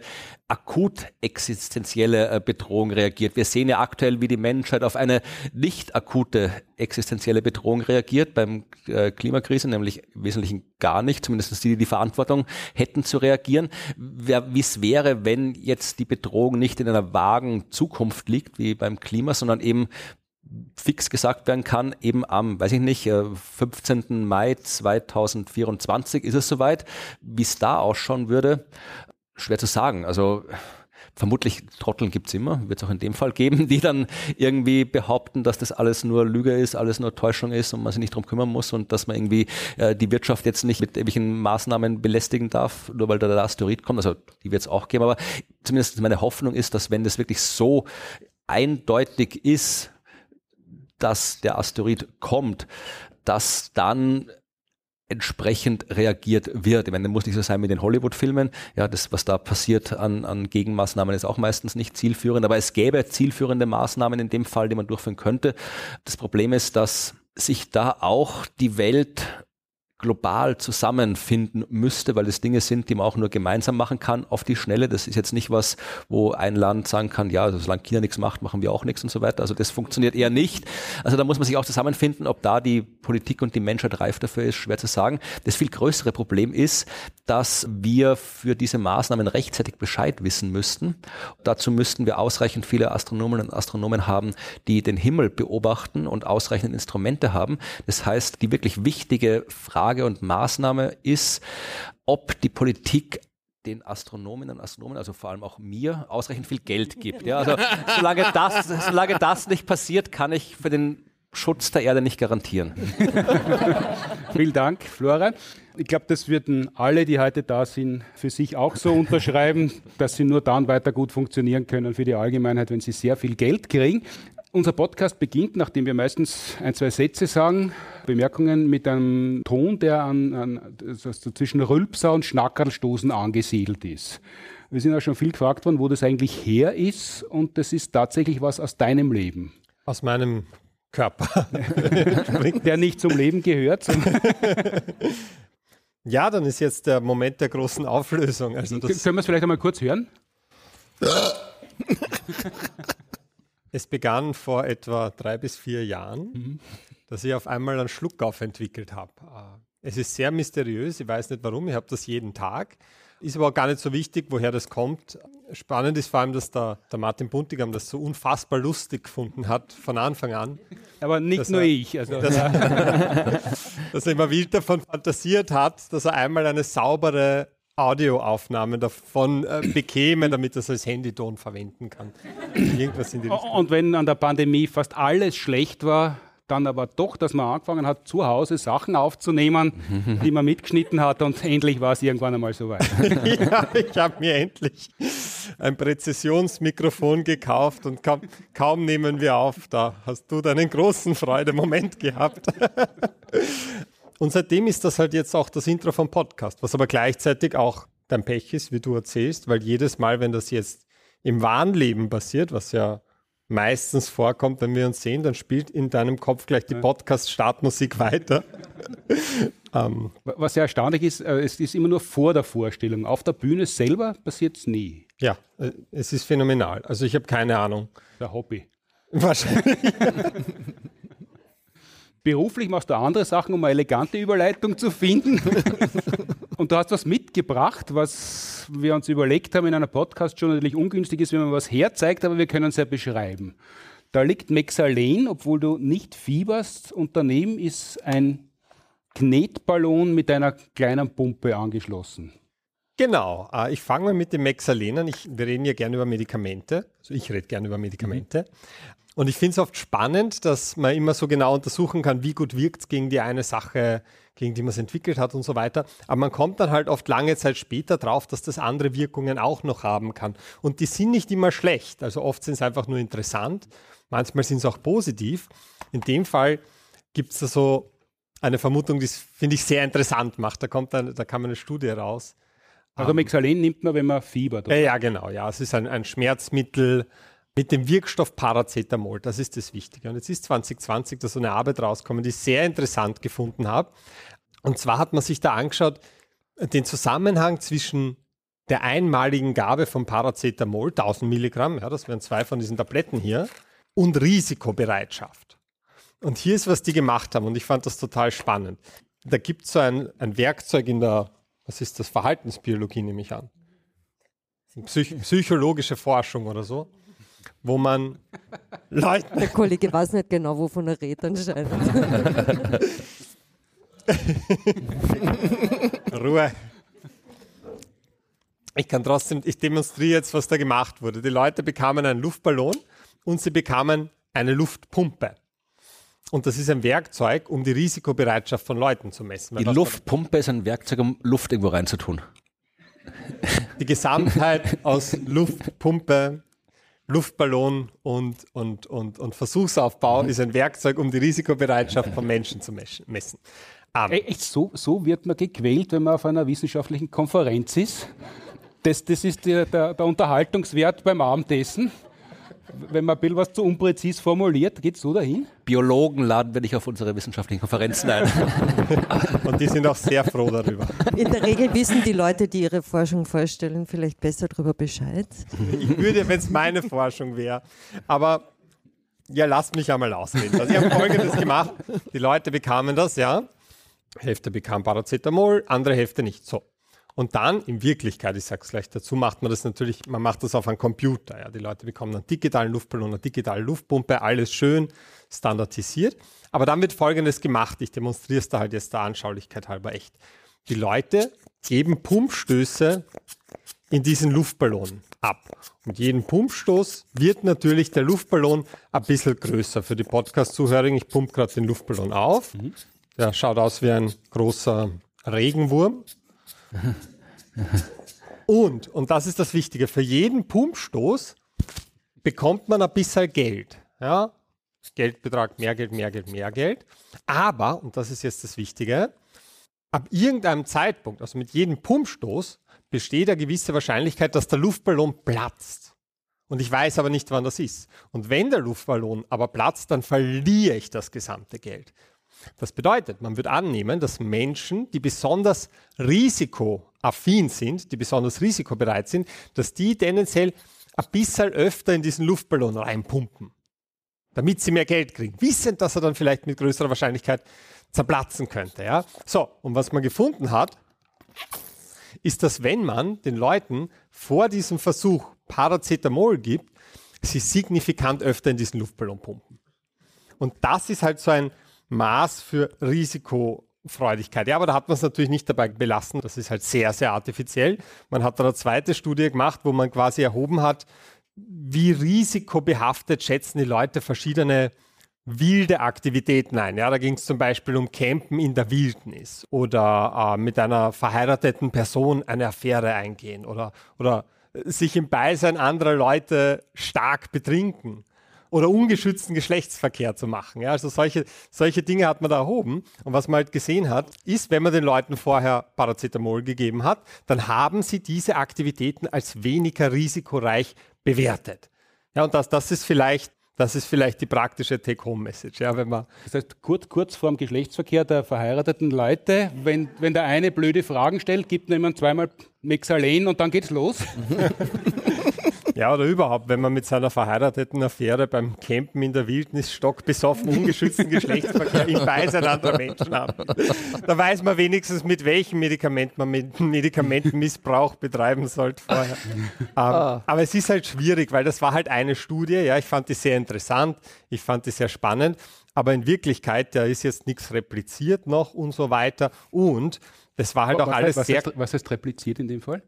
akut existenzielle äh, Bedrohung reagiert. Wir sehen ja aktuell, wie die Menschheit auf eine nicht akute existenzielle Bedrohung reagiert beim äh, Klimakrise, nämlich im Wesentlichen gar nicht, zumindest die, die die Verantwortung hätten zu reagieren. Wie es wäre, wenn jetzt die Bedrohung nicht in einer vagen Zukunft liegt, wie beim Klima, sondern eben fix gesagt werden kann, eben am, weiß ich nicht, 15. Äh, Mai 2024 ist es soweit, wie es da ausschauen würde schwer zu sagen. Also vermutlich Trotteln gibt's immer, wird es auch in dem Fall geben, die dann irgendwie behaupten, dass das alles nur Lüge ist, alles nur Täuschung ist und man sich nicht drum kümmern muss und dass man irgendwie äh, die Wirtschaft jetzt nicht mit irgendwelchen Maßnahmen belästigen darf, nur weil da der Asteroid kommt. Also die wird es auch geben, aber zumindest meine Hoffnung ist, dass wenn das wirklich so eindeutig ist, dass der Asteroid kommt, dass dann entsprechend reagiert wird. Ich meine, muss nicht so sein mit den Hollywood-Filmen. Ja, das, was da passiert an, an Gegenmaßnahmen, ist auch meistens nicht zielführend. Aber es gäbe zielführende Maßnahmen in dem Fall, die man durchführen könnte. Das Problem ist, dass sich da auch die Welt global zusammenfinden müsste, weil es Dinge sind, die man auch nur gemeinsam machen kann auf die Schnelle. Das ist jetzt nicht was, wo ein Land sagen kann, ja, also solange China nichts macht, machen wir auch nichts und so weiter. Also das funktioniert eher nicht. Also da muss man sich auch zusammenfinden, ob da die Politik und die Menschheit reif dafür ist, schwer zu sagen. Das viel größere Problem ist, dass wir für diese Maßnahmen rechtzeitig Bescheid wissen müssten. Dazu müssten wir ausreichend viele Astronomen und Astronomen haben, die den Himmel beobachten und ausreichend Instrumente haben. Das heißt, die wirklich wichtige Frage Frage und Maßnahme ist, ob die Politik den Astronominnen und Astronomen, also vor allem auch mir, ausreichend viel Geld gibt. Ja, also solange das, solange das nicht passiert, kann ich für den Schutz der Erde nicht garantieren. Vielen Dank, Flora. Ich glaube, das würden alle, die heute da sind, für sich auch so unterschreiben, dass sie nur dann weiter gut funktionieren können für die Allgemeinheit, wenn sie sehr viel Geld kriegen. Unser Podcast beginnt, nachdem wir meistens ein, zwei Sätze sagen, Bemerkungen mit einem Ton, der an, an also zwischen Rülpser und Schnackerlstoßen angesiedelt ist. Wir sind auch schon viel gefragt worden, wo das eigentlich her ist und das ist tatsächlich was aus deinem Leben. Aus meinem Körper. der nicht zum Leben gehört. ja, dann ist jetzt der Moment der großen Auflösung. Also Können wir es vielleicht einmal kurz hören? Es begann vor etwa drei bis vier Jahren, mhm. dass ich auf einmal einen Schluckauf entwickelt habe. Äh, es ist sehr mysteriös, ich weiß nicht warum, ich habe das jeden Tag. Ist aber auch gar nicht so wichtig, woher das kommt. Spannend ist vor allem, dass der, der Martin Buntigam das so unfassbar lustig gefunden hat von Anfang an. Aber nicht nur er, ich. Also, dass, dass er immer wild davon fantasiert hat, dass er einmal eine saubere Audioaufnahmen davon äh, bekäme, damit er es als Handyton verwenden kann. Irgendwas in die Und wenn an der Pandemie fast alles schlecht war, dann aber doch, dass man angefangen hat, zu Hause Sachen aufzunehmen, die man mitgeschnitten hat und endlich war es irgendwann einmal soweit. ja, ich habe mir endlich ein Präzisionsmikrofon gekauft und kaum, kaum nehmen wir auf. Da hast du deinen großen Freudemoment gehabt. Und seitdem ist das halt jetzt auch das Intro vom Podcast, was aber gleichzeitig auch dein Pech ist, wie du erzählst, weil jedes Mal, wenn das jetzt im wahren Leben passiert, was ja meistens vorkommt, wenn wir uns sehen, dann spielt in deinem Kopf gleich die Podcast-Startmusik weiter. um. Ähm. Was sehr erstaunlich ist, äh, es ist immer nur vor der Vorstellung. Auf der Bühne selber passiert es nie. Ja, äh, es ist phänomenal. Also ich habe keine Ahnung. Der Hobby. Wahrscheinlich. Beruflich machst du andere Sachen, um eine elegante Überleitung zu finden. Und du hast was mitgebracht, was wir uns überlegt haben in einer Podcast schon natürlich ungünstig ist, wenn man was herzeigt, aber wir können es ja beschreiben. Da liegt Mexalen, obwohl du nicht fieberst, und daneben ist ein Knetballon mit einer kleinen Pumpe angeschlossen. Genau, äh, ich fange mal mit dem Mexalen an. Ich, wir reden ja gerne über Medikamente. Also ich rede gerne über Medikamente. Und ich finde es oft spannend, dass man immer so genau untersuchen kann, wie gut wirkt es gegen die eine Sache, gegen die man es entwickelt hat und so weiter. Aber man kommt dann halt oft lange Zeit später drauf, dass das andere Wirkungen auch noch haben kann. Und die sind nicht immer schlecht. Also oft sind es einfach nur interessant. Manchmal sind es auch positiv. In dem Fall gibt es da so eine Vermutung, die finde ich sehr interessant macht. Da kommt dann, da kam eine Studie raus. Also Mexalen nimmt man, wenn man fiebert. Oder? Ja, genau. Ja, es ist ein, ein Schmerzmittel mit dem Wirkstoff Paracetamol. Das ist das Wichtige. Und jetzt ist 2020 da so eine Arbeit rausgekommen, die ich sehr interessant gefunden habe. Und zwar hat man sich da angeschaut, den Zusammenhang zwischen der einmaligen Gabe von Paracetamol, 1000 Milligramm, ja, das wären zwei von diesen Tabletten hier, und Risikobereitschaft. Und hier ist, was die gemacht haben, und ich fand das total spannend. Da gibt es so ein, ein Werkzeug in der, was ist das, Verhaltensbiologie, nehme ich an. Psych psychologische Forschung oder so wo man Leute. Der Kollege weiß nicht genau, wovon er redet anscheinend. Ruhe. Ich kann trotzdem, ich demonstriere jetzt, was da gemacht wurde. Die Leute bekamen einen Luftballon und sie bekamen eine Luftpumpe. Und das ist ein Werkzeug, um die Risikobereitschaft von Leuten zu messen. Die Luftpumpe ist ein Werkzeug, um Luft irgendwo reinzutun. Die Gesamtheit aus Luftpumpe, Luftballon und, und, und, und Versuchsaufbau ist ein Werkzeug, um die Risikobereitschaft von Menschen zu messen. Um, Echt, so, so wird man gequält, wenn man auf einer wissenschaftlichen Konferenz ist. Das, das ist der, der, der Unterhaltungswert beim Abendessen wenn man ein bisschen was zu unpräzis formuliert, geht es so dahin? Biologen laden wir nicht auf unsere wissenschaftlichen Konferenzen ein. Und die sind auch sehr froh darüber. In der Regel wissen die Leute, die ihre Forschung vorstellen, vielleicht besser darüber Bescheid. Ich würde, wenn es meine Forschung wäre. Aber ja, lasst mich einmal ausreden. Also ich habe Folgendes gemacht. Die Leute bekamen das, ja. Hälfte bekam Paracetamol, andere Hälfte nicht. So. Und dann in Wirklichkeit, ich sage es gleich dazu, macht man das natürlich, man macht das auf einem Computer. Ja. Die Leute bekommen einen digitalen Luftballon, eine digitale Luftpumpe, alles schön standardisiert. Aber dann wird Folgendes gemacht, ich demonstriere es da halt jetzt der Anschaulichkeit halber echt. Die Leute geben Pumpstöße in diesen Luftballon ab. Und jeden Pumpstoß wird natürlich der Luftballon ein bisschen größer. Für die Podcast-Zuhörer, ich pumpe gerade den Luftballon auf. Mhm. Der schaut aus wie ein großer Regenwurm. Und, und das ist das Wichtige, für jeden Pumpstoß bekommt man ein bisschen Geld. Ja? Geldbetrag, mehr Geld, mehr Geld, mehr Geld. Aber, und das ist jetzt das Wichtige, ab irgendeinem Zeitpunkt, also mit jedem Pumpstoß, besteht eine gewisse Wahrscheinlichkeit, dass der Luftballon platzt. Und ich weiß aber nicht, wann das ist. Und wenn der Luftballon aber platzt, dann verliere ich das gesamte Geld. Das bedeutet, man wird annehmen, dass Menschen, die besonders risikoaffin sind, die besonders risikobereit sind, dass die tendenziell ein bisschen öfter in diesen Luftballon reinpumpen, damit sie mehr Geld kriegen, wissend, dass er dann vielleicht mit größerer Wahrscheinlichkeit zerplatzen könnte. Ja? So, und was man gefunden hat, ist, dass wenn man den Leuten vor diesem Versuch Paracetamol gibt, sie signifikant öfter in diesen Luftballon pumpen. Und das ist halt so ein Maß für Risikofreudigkeit. Ja, aber da hat man es natürlich nicht dabei belassen. Das ist halt sehr, sehr artifiziell. Man hat da eine zweite Studie gemacht, wo man quasi erhoben hat, wie risikobehaftet schätzen die Leute verschiedene wilde Aktivitäten ein. Ja, da ging es zum Beispiel um Campen in der Wildnis oder äh, mit einer verheirateten Person eine Affäre eingehen oder, oder sich im Beisein anderer Leute stark betrinken oder ungeschützten Geschlechtsverkehr zu machen. Ja, also solche, solche Dinge hat man da erhoben. Und was man halt gesehen hat, ist, wenn man den Leuten vorher Paracetamol gegeben hat, dann haben sie diese Aktivitäten als weniger risikoreich bewertet. Ja, und das, das ist vielleicht das ist vielleicht die praktische Take-Home-Message. Ja, wenn man das heißt, kurz, kurz vor dem Geschlechtsverkehr der verheirateten Leute, wenn, wenn der eine blöde Fragen stellt, gibt jemand zweimal Mexalen und dann geht's los. Ja, oder überhaupt, wenn man mit seiner verheirateten Affäre beim Campen in der Wildnis stockbesoffen, ungeschützten Geschlechtsverkehr im Beisein anderer Menschen hat. Da weiß man wenigstens, mit welchem Medikament man mit Medikamentenmissbrauch betreiben sollte vorher. Ähm, ah. Aber es ist halt schwierig, weil das war halt eine Studie. Ja, ich fand die sehr interessant, ich fand die sehr spannend. Aber in Wirklichkeit, da ist jetzt nichts repliziert noch und so weiter. Und das war halt auch was alles heißt, sehr. Was heißt, was heißt repliziert in dem Fall?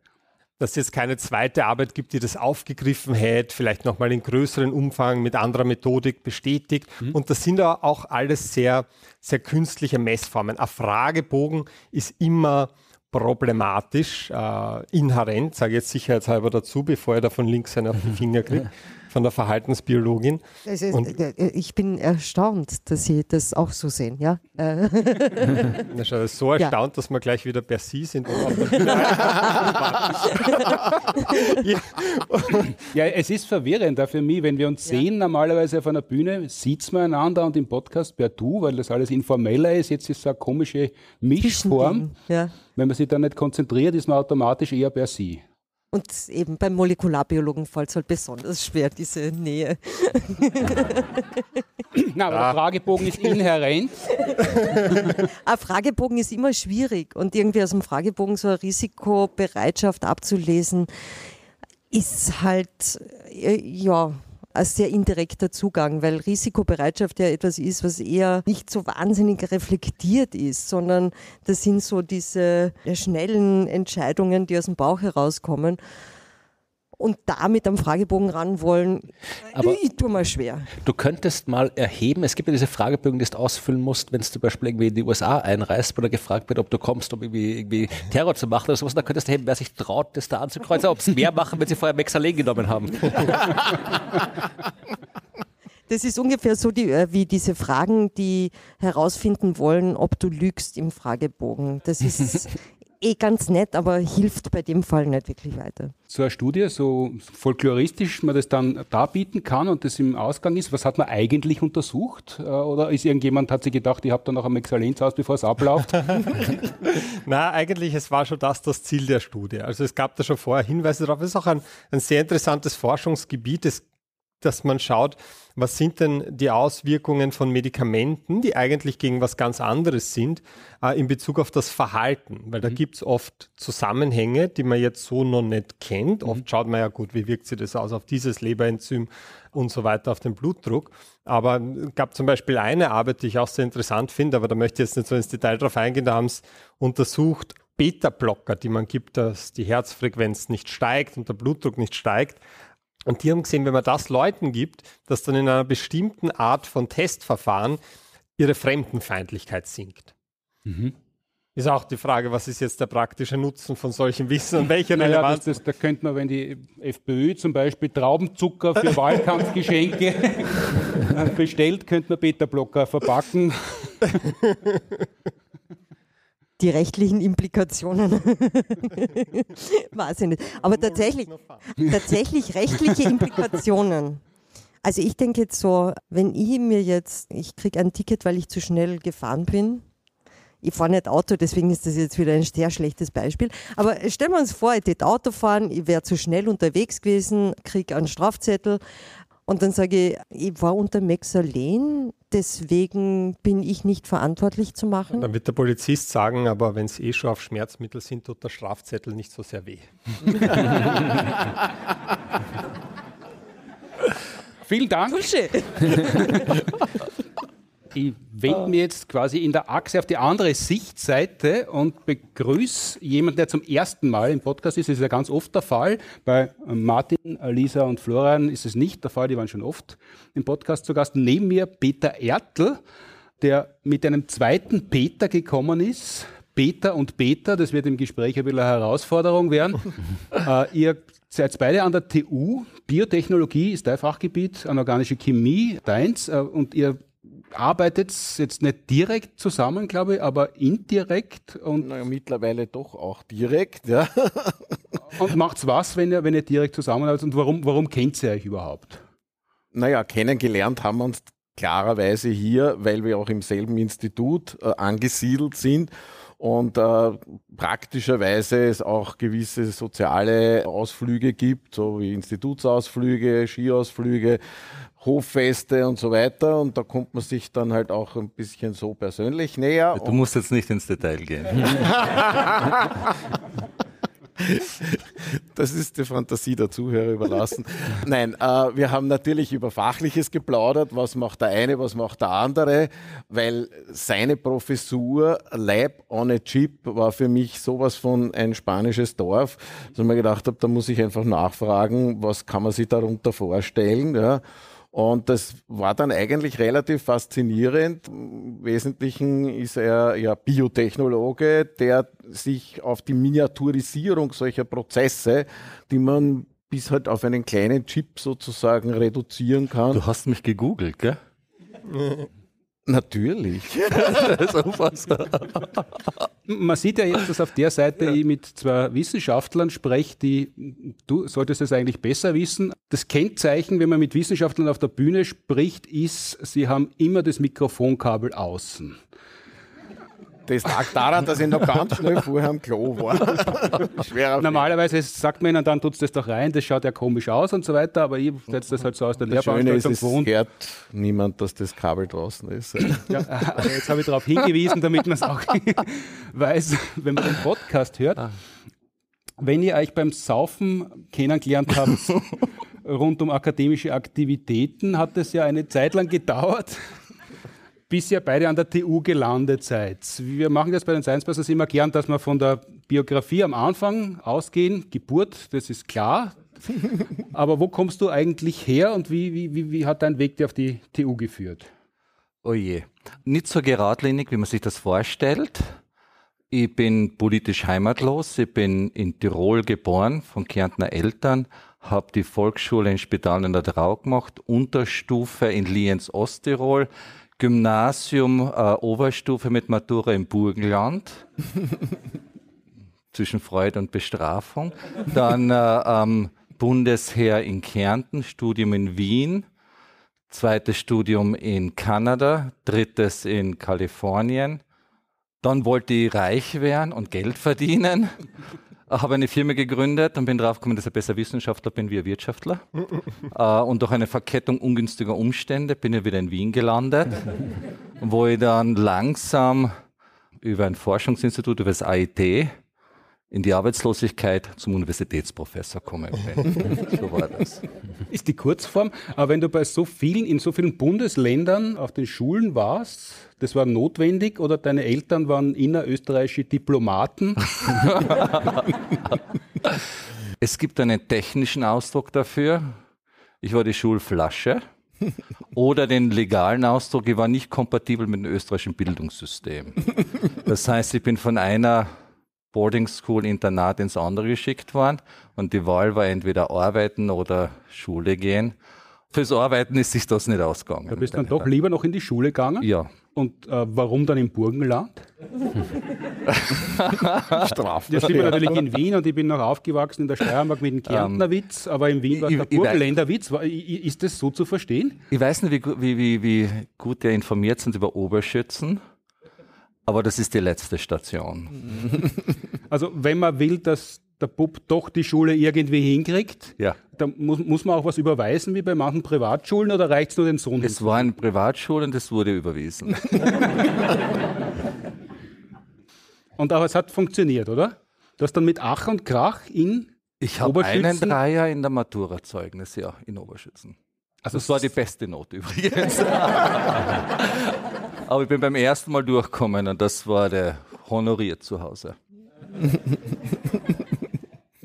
Dass es jetzt keine zweite Arbeit gibt, die das aufgegriffen hätte, vielleicht nochmal in größeren Umfang mit anderer Methodik bestätigt. Mhm. Und das sind auch alles sehr, sehr künstliche Messformen. Ein Fragebogen ist immer problematisch, äh, inhärent, sage ich jetzt sicherheitshalber dazu, bevor er da von links einen auf die Finger kriegt von der Verhaltensbiologin. Also, ich bin erstaunt, dass Sie das auch so sehen, ja. So erstaunt, ja. dass wir gleich wieder per Sie sind. ja. ja, es ist verwirrend für mich, wenn wir uns ja. sehen, normalerweise auf einer Bühne sieht man einander und im Podcast per Du, weil das alles informeller ist. Jetzt ist es eine komische Mischform. Ja. Wenn man sich da nicht konzentriert, ist man automatisch eher per Sie. Und eben beim Molekularbiologen fällt es halt besonders schwer, diese Nähe. Na, aber der Fragebogen ist inhärent. Ein Fragebogen ist immer schwierig und irgendwie aus dem Fragebogen so eine Risikobereitschaft abzulesen, ist halt, äh, ja, ein sehr indirekter Zugang, weil Risikobereitschaft ja etwas ist, was eher nicht so wahnsinnig reflektiert ist, sondern das sind so diese schnellen Entscheidungen, die aus dem Bauch herauskommen und damit am Fragebogen ran wollen, Aber ich tue mal schwer. Du könntest mal erheben, es gibt ja diese Fragebögen, die du ausfüllen musst, wenn du zum Beispiel irgendwie in die USA einreist, wo da gefragt wird, ob du kommst, um irgendwie, irgendwie Terror zu machen oder sowas, da könntest du erheben, wer sich traut, das da anzukreuzen, ob es mehr machen, wenn sie vorher Mexalen genommen haben. Das ist ungefähr so die, äh, wie diese Fragen, die herausfinden wollen, ob du lügst im Fragebogen. Das ist eh ganz nett, aber hilft bei dem Fall nicht wirklich weiter. So eine Studie, so folkloristisch man das dann darbieten kann und das im Ausgang ist, was hat man eigentlich untersucht? Äh, Oder ist irgendjemand, hat sich gedacht, ich habe da noch ein Mexalen zu Hause, bevor es abläuft? Na, eigentlich, es war schon das das Ziel der Studie. Also es gab da schon vorher Hinweise darauf. Es ist auch ein, ein sehr interessantes Forschungsgebiet, das, dass man schaut, was sind denn die Auswirkungen von Medikamenten, die eigentlich gegen was ganz anderes sind, äh, in Bezug auf das Verhalten. Weil da gibt es oft Zusammenhänge, die man jetzt so noch nicht kennt. Oft schaut man ja gut, wie wirkt sich das aus auf dieses Leberenzym und so weiter, auf den Blutdruck. Aber es gab zum Beispiel eine Arbeit, die ich auch sehr interessant finde, aber da möchte ich jetzt nicht so ins Detail drauf eingehen, da haben es untersucht, Beta-Blocker, die man gibt, dass die Herzfrequenz nicht steigt und der Blutdruck nicht steigt. Und die haben gesehen, wenn man das Leuten gibt, dass dann in einer bestimmten Art von Testverfahren ihre Fremdenfeindlichkeit sinkt. Ist auch die Frage, was ist jetzt der praktische Nutzen von solchem Wissen und welche Naja, das, Relevanz? das, da könnte man, wenn die FPÖ zum Beispiel Traubenzucker für Wahlkampfgeschenke bestellt, könnte man Beta-Blocker verpacken. Die rechtlichen Implikationen. Weiß ich nicht. Aber tatsächlich, tatsächlich rechtliche Implikationen. Also ich denke jetzt so, wenn ich mir jetzt, ich kriege ein Ticket, weil ich zu schnell gefahren bin. Ich fahre nicht Auto, deswegen ist das jetzt wieder ein sehr schlechtes Beispiel. Aber stellen wir uns vor, ich tät Auto fahren, ich wäre zu schnell unterwegs gewesen, kriege einen Strafzettel und dann sage ich, ich war unter Mexalen, deswegen bin ich nicht verantwortlich zu machen. Dann wird der Polizist sagen, aber wenn es eh schon auf Schmerzmittel sind, tut der Strafzettel nicht so sehr weh. Vielen Dank. Ich wende mir jetzt quasi in der Achse auf die andere Sichtseite und begrüße jemanden, der zum ersten Mal im Podcast ist. Das ist ja ganz oft der Fall. Bei Martin, Lisa und Florian ist es nicht der Fall. Die waren schon oft im Podcast zu Gast. Neben mir Peter Ertl, der mit einem zweiten Peter gekommen ist. Peter und Peter, das wird im Gespräch ein bisschen eine Herausforderung werden. äh, ihr seid beide an der TU. Biotechnologie ist dein Fachgebiet, anorganische Chemie deins. Äh, und ihr arbeitet jetzt nicht direkt zusammen, glaube ich, aber indirekt und, Naja, mittlerweile doch auch direkt, ja. und macht's was, wenn ihr, wenn ihr direkt zusammenarbeitet und warum, warum kennt ihr euch überhaupt? Naja, kennengelernt haben wir uns klarerweise hier, weil wir auch im selben Institut äh, angesiedelt sind und äh, praktischerweise es auch gewisse soziale Ausflüge gibt, so wie Institutsausflüge, Skiausflüge, Hoffeste und so weiter. Und da kommt man sich dann halt auch ein bisschen so persönlich näher. Du musst jetzt nicht ins Detail gehen. Das ist die Fantasie der Zuhörer überlassen. Nein, äh, wir haben natürlich über Fachliches geplaudert. Was macht der eine, was macht der andere? Weil seine Professur Lab on a Chip war für mich sowas von ein spanisches Dorf, dass ich mir gedacht habe, da muss ich einfach nachfragen, was kann man sich darunter vorstellen. Ja. Und das war dann eigentlich relativ faszinierend. Im Wesentlichen ist er ja Biotechnologe, der sich auf die Miniaturisierung solcher Prozesse, die man bis halt auf einen kleinen Chip sozusagen reduzieren kann. Du hast mich gegoogelt, gell? Natürlich. Man sieht ja jetzt, dass auf der Seite ich mit zwei Wissenschaftlern spreche, die, du solltest es eigentlich besser wissen. Das Kennzeichen, wenn man mit Wissenschaftlern auf der Bühne spricht, ist, sie haben immer das Mikrofonkabel außen. Das lag daran, dass ich noch ganz schnell vorher am Klo war. Schwerer Normalerweise sagt man ihnen dann, tut's das doch rein, das schaut ja komisch aus und so weiter, aber ich setze das halt so aus der Lehrveranstaltung es gewohnt. hört niemand, dass das Kabel draußen ist. Ja, aber jetzt habe ich darauf hingewiesen, damit man es auch weiß, wenn man den Podcast hört. Wenn ihr euch beim Saufen kennengelernt habt, rund um akademische Aktivitäten hat es ja eine Zeit lang gedauert, bis ihr beide an der TU gelandet seid. Wir machen das bei den Science Busters immer gern, dass wir von der Biografie am Anfang ausgehen. Geburt, das ist klar. Aber wo kommst du eigentlich her und wie, wie, wie, wie hat dein Weg dir auf die TU geführt? Oh je. Nicht so geradlinig, wie man sich das vorstellt. Ich bin politisch heimatlos. Ich bin in Tirol geboren, von Kärntner Eltern, habe die Volksschule in Spital in der Drau gemacht, Unterstufe in Lienz, Osttirol, Gymnasium, äh, Oberstufe mit Matura im Burgenland. zwischen Freude und Bestrafung. Dann äh, ähm, Bundesheer in Kärnten, Studium in Wien, zweites Studium in Kanada, drittes in Kalifornien. Dann wollte ich reich werden und Geld verdienen. Habe eine Firma gegründet und bin draufgekommen, dass ich besser Wissenschaftler bin wie ein Wirtschaftler. äh, und durch eine Verkettung ungünstiger Umstände bin ich wieder in Wien gelandet, wo ich dann langsam über ein Forschungsinstitut, über das AIT, in die Arbeitslosigkeit zum Universitätsprofessor kommen bin. so war das. Ist die Kurzform, aber wenn du bei so vielen, in so vielen Bundesländern auf den Schulen warst, das war notwendig oder deine Eltern waren innerösterreichische Diplomaten? es gibt einen technischen Ausdruck dafür. Ich war die Schulflasche. Oder den legalen Ausdruck, ich war nicht kompatibel mit dem österreichischen Bildungssystem. Das heißt, ich bin von einer Boarding School Internat ins andere geschickt worden und die Wahl war entweder arbeiten oder Schule gehen. Fürs Arbeiten ist sich das nicht ausgegangen. Du bist dann doch lieber noch in die Schule gegangen? Ja. Und äh, warum dann im Burgenland? Straft. Jetzt sind wir natürlich in Wien und ich bin noch aufgewachsen in der Steiermark mit dem Kärntner Witz, aber in Wien war ich- der Burgenländer Witz. Ist das so zu verstehen? Ich weiß nicht, wie, wie, wie, wie gut ihr informiert sind über Oberschützen, aber das ist die letzte Station. Also wenn man will, dass der Bub doch die Schule irgendwie hinkriegt, Ja. dann muss, muss man auch was überweisen wie bei manchen Privatschulen oder reicht es nur den Sohn? Es war eine Privatschule und es wurde überwiesen. Und auch es hat funktioniert, oder? Du hast dann mit Ach und Krach in Ich habe einen? Dreier in der Maturazeugnis, ja, in Oberschützen. Also Das war die beste Note übrigens. Aber ich bin beim ersten Mal durchgekommen und das war der honoriert zu Hause.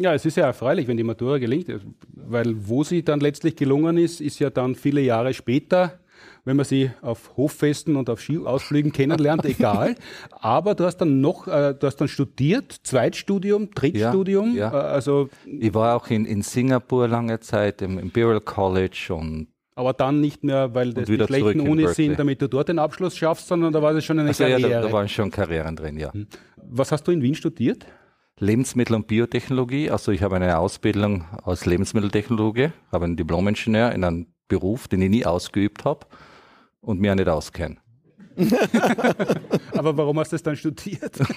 Ja, es ist ja erfreulich, wenn die Matura gelingt, weil wo sie dann letztlich gelungen ist, ist ja dann viele Jahre später, wenn man sie auf Hoffesten und auf Skiausflügen kennenlernt, egal. Aber du hast dann noch, äh, du hast dann studiert, Zweitstudium, Drittstudium, Ja, ja. Äh, also, Ich war auch in, in Singapur lange Zeit, im Imperial College und aber dann nicht mehr, weil das die schlechten Unis sind, damit du dort den Abschluss schaffst, sondern da war das schon eine also ja, Karriere. da, da waren schon Karrieren drin, ja. Was hast du in Wien studiert? Lebensmittel- und Biotechnologie. Also ich habe eine Ausbildung als Lebensmitteltechnologe, habe einen Diplomingenieur in einem Beruf, den ich nie ausgeübt habe und mir auch nicht auskenne. Aber warum hast du das dann studiert?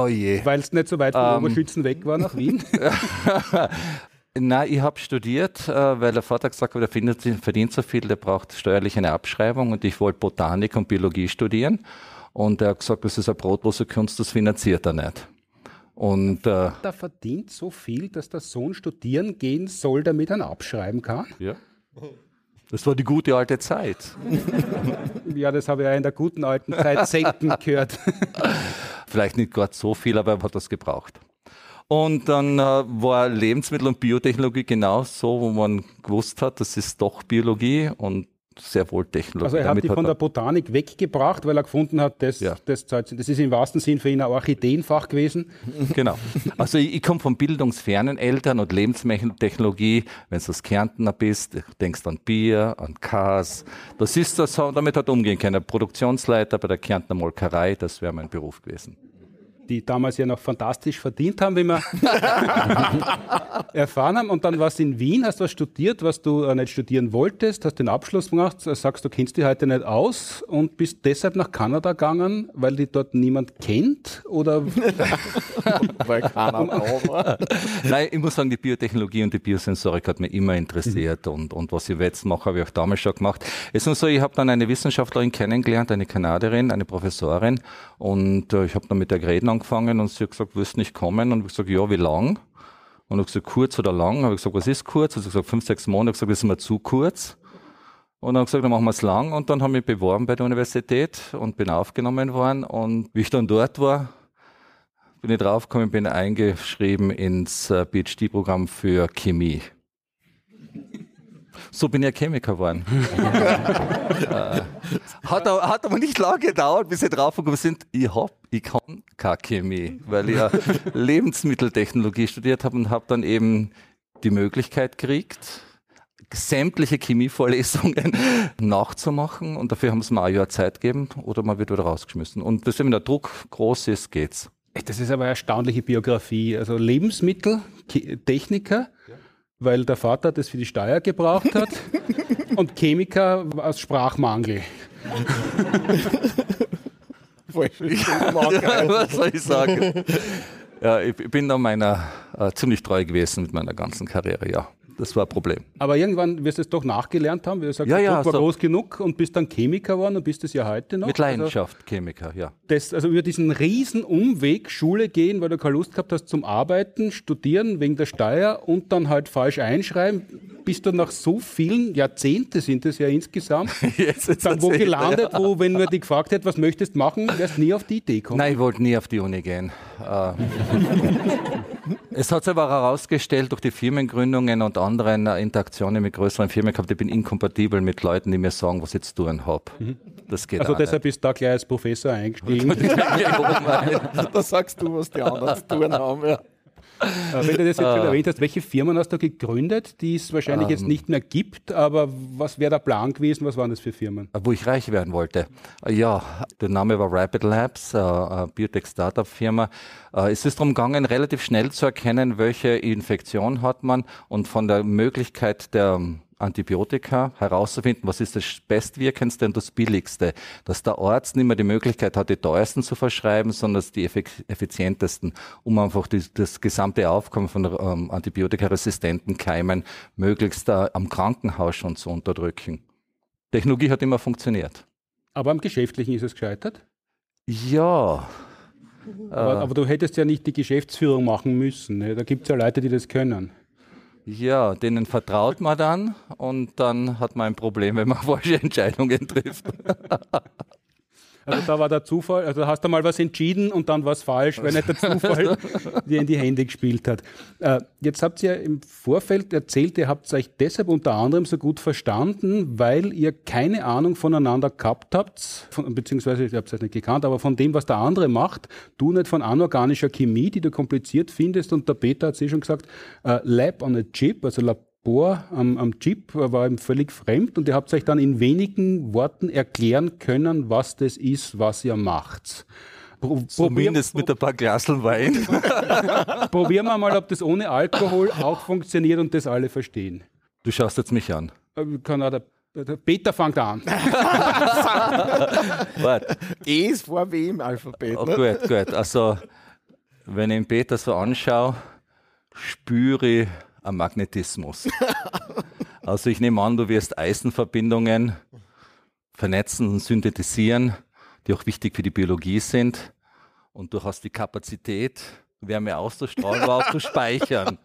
Oh je. Weil es nicht so weit von Ähm. Oberschützen weg war nach Wien? Nein, ich habe studiert, äh, weil der Vater gesagt hat, er findet, verdient so viel, der braucht steuerlich eine Abschreibung und ich wollte Botanik und Biologie studieren. Und er hat gesagt, das ist eine brotlose Kunst, das finanziert er nicht. Und äh, verdient so viel, dass der Sohn studieren gehen soll, damit er ihn abschreiben kann? ja. das war die gute alte Zeit. Ja, das habe ich ja in der guten alten Zeit selten gehört. Vielleicht nicht gerade so viel, aber er hat das gebraucht. Und dann äh, war Lebensmittel- und Biotechnologie genau so, wo man gewusst hat, das ist doch Biologie und sehr wohl Technologie. Also er hat Damit die von der Botanik weggebracht, weil er gefunden hat, das, Ja. das, das ist im wahrsten Sinn für ihn ein Orchideenfach gewesen. Genau. Also ich, ich komme von bildungsfernen Eltern und Lebensmitteltechnologie. Wenn du aus Kärntner bist, denkst an Bier, an Kas. Das ist das, damit hat umgehen können. Produktionsleiter bei der Kärntner Molkerei, das wäre mein Beruf gewesen. Die damals ja noch fantastisch verdient haben, wie wir erfahren haben. Und dann warst du in Wien, hast was studiert, was du äh, nicht studieren wolltest, hast den Abschluss gemacht, äh, sagst, du kennst dich heute nicht aus und bist deshalb nach Kanada gegangen, weil die dort niemand kennt? Oder Weil keiner war. Nein, ich muss sagen, die Biotechnologie und die Biosensorik hat mich immer interessiert und, und was ich jetzt mache, habe ich auch damals schon gemacht. Es ist nur so, ich habe dann eine Wissenschaftlerin kennengelernt, eine Kanadierin, eine Professorin und äh, ich habe dann mit der Reden angefangen und sie hat gesagt, wirst nicht kommen und ich gesagt, ja, wie lang? Und ich gesagt, kurz oder lang? Habe ich gesagt, was ist kurz? Also gesagt, fünf, sechs Monate. Ich gesagt, das ist mir zu kurz. Und dann habe ich gesagt, dann machen wir es lang. Und dann habe ich mich beworben bei der Universität und bin aufgenommen worden. Und wie ich dann dort war, bin ich draufgekommen, bin eingeschrieben ins äh, PhD-Programm für Chemie. So bin ich ein Chemiker geworden. äh, hat, aber, hat aber nicht lange gedauert, bis ich draufgekommen sind, ich, hab, ich kann keine Chemie, weil ich ja Lebensmitteltechnologie studiert habe und habe dann eben die Möglichkeit gekriegt, sämtliche Chemievorlesungen nachzumachen und dafür haben sie mir ein Jahr Zeit gegeben oder man wird wieder rausgeschmissen. Und das, wenn der Druck groß ist, geht's. Das ist aber eine erstaunliche Biografie. Also Lebensmitteltechniker, ja. weil der Vater das für die Steuer gebraucht hat und Chemiker aus Sprachmangel. was soll ich sagen? Ja, ich bin da meiner äh, ziemlich treu gewesen mit meiner ganzen Karriere, ja. Das war ein Problem. Aber irgendwann wirst du es doch nachgelernt haben, wie du sagst, ja, ja, war so groß genug und bist dann Chemiker geworden und bist es ja heute noch. Mit Leidenschaft also, Chemiker, ja. Das, also über diesen riesen Umweg Schule gehen, weil du keine Lust gehabt hast zum Arbeiten, studieren wegen der Steuer und dann halt falsch einschreiben, bist du nach so vielen Jahrzehnten sind es ja insgesamt, jetzt, jetzt dann wo gelandet, ja. wo, wenn man dich gefragt hätte, was möchtest du machen, wärst du nie auf die Idee gekommen. Nein, ich wollte nie auf die Uni gehen. Äh, es hat sich aber herausgestellt durch die Firmengründungen und anderen Interaktionen mit größeren Firmen gehabt, ich bin inkompatibel mit Leuten, die mir sagen, was ich zu tun habe. Mhm. Das geht Also deshalb nicht. bist du da gleich als Professor eingestiegen. da sagst du, was die anderen zu tun haben. Ja. Äh, wenn du das jetzt schon erwähnt hast, welche Firmen hast du gegründet, die es wahrscheinlich ähm, jetzt nicht mehr gibt, aber was wäre der Plan gewesen? Was waren das für Firmen? Wo ich reich werden wollte. Ja, der Name war Rapid Labs, äh, eine Biotech-Startup-Firma. Äh, es ist darum gegangen, relativ schnell zu erkennen, welche Infektion hat man und von der Möglichkeit der Antibiotika herauszufinden, was ist das bestwirkendste und das billigste. Dass der Arzt nicht mehr die Möglichkeit hat, die teuersten zu verschreiben, sondern die effizientesten, um einfach die, das gesamte Aufkommen von ähm, antibiotikaresistenten Keimen möglichst äh, am Krankenhaus schon zu unterdrücken. Technologie hat immer funktioniert. Aber am Geschäftlichen ist es gescheitert? Ja. Aber, aber du hättest ja nicht die Geschäftsführung machen müssen. Ne? Da gibt es ja Leute, die das können. Ja, denen vertraut man dann und dann hat man ein Problem, wenn man falsche Entscheidungen trifft. Also da war der Zufall, also hast du mal was entschieden und dann war es falsch, weil nicht der Zufall dir in die Hände gespielt hat. Äh, jetzt habt ihr im Vorfeld erzählt, ihr habt euch deshalb unter anderem so gut verstanden, weil ihr keine Ahnung voneinander gehabt habt, beziehungsweise ihr habt es nicht gekannt, aber von dem, was der andere macht, du nicht von anorganischer Chemie, die du kompliziert findest und der Peter hat sich schon gesagt, äh, Lab on a Chip, also Labor Labor am, am Chip war ihm völlig fremd und ihr habt euch dann in wenigen Worten erklären können, was das ist, was ihr macht. Pro Zumindest mit ein paar Glaseln Wein. Probieren wir mal, ob das ohne Alkohol auch funktioniert und das alle verstehen. Du schaust jetzt mich an. Äh, kann auch der, der Peter fängt an. Warte. E ist vor W im Alphabet. Oh, gut, gut. Also, wenn ich den Peter so anschaue, spüre ich am Magnetismus. also ich nehme an, du wirst Eisenverbindungen vernetzen und synthetisieren, die auch wichtig für die Biologie sind. Und du hast die Kapazität, Wärme auszustrahlen, aber auch zu speichern.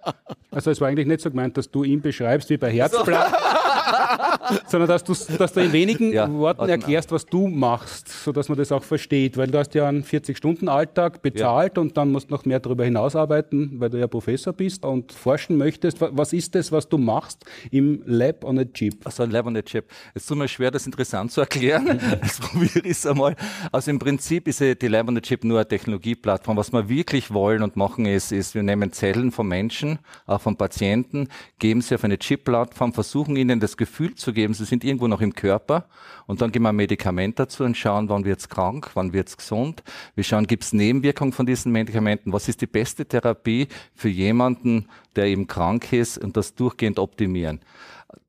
Also es war eigentlich nicht so gemeint, dass du ihn beschreibst wie bei Herzblatt, sondern dass du, dass du in wenigen ja, Worten erklärst, was du machst, sodass man das auch versteht. Weil du hast ja einen 40-Stunden-Alltag bezahlt ja. und dann musst du noch mehr darüber hinaus arbeiten, weil du ja Professor bist und forschen möchtest. Was ist das, was du machst im Lab on a Chip? Also ein Lab on a Chip. Es ist immer schwer, das interessant zu erklären. Jetzt probiere ich es einmal. Also im Prinzip ist die Lab on a Chip nur eine Technologieplattform. Was wir wirklich wollen und machen ist, ist, wir nehmen Zellen von Menschen, auch von Patienten, geben sie auf eine Chip-Plattform, versuchen ihnen das Gefühl zu geben, sie sind irgendwo noch im Körper und dann geben wir ein Medikament dazu und schauen, wann wird's krank, wann wird's gesund. Wir schauen, gibt's Nebenwirkungen von diesen Medikamenten, was ist die beste Therapie für jemanden, der eben krank ist und das durchgehend optimieren.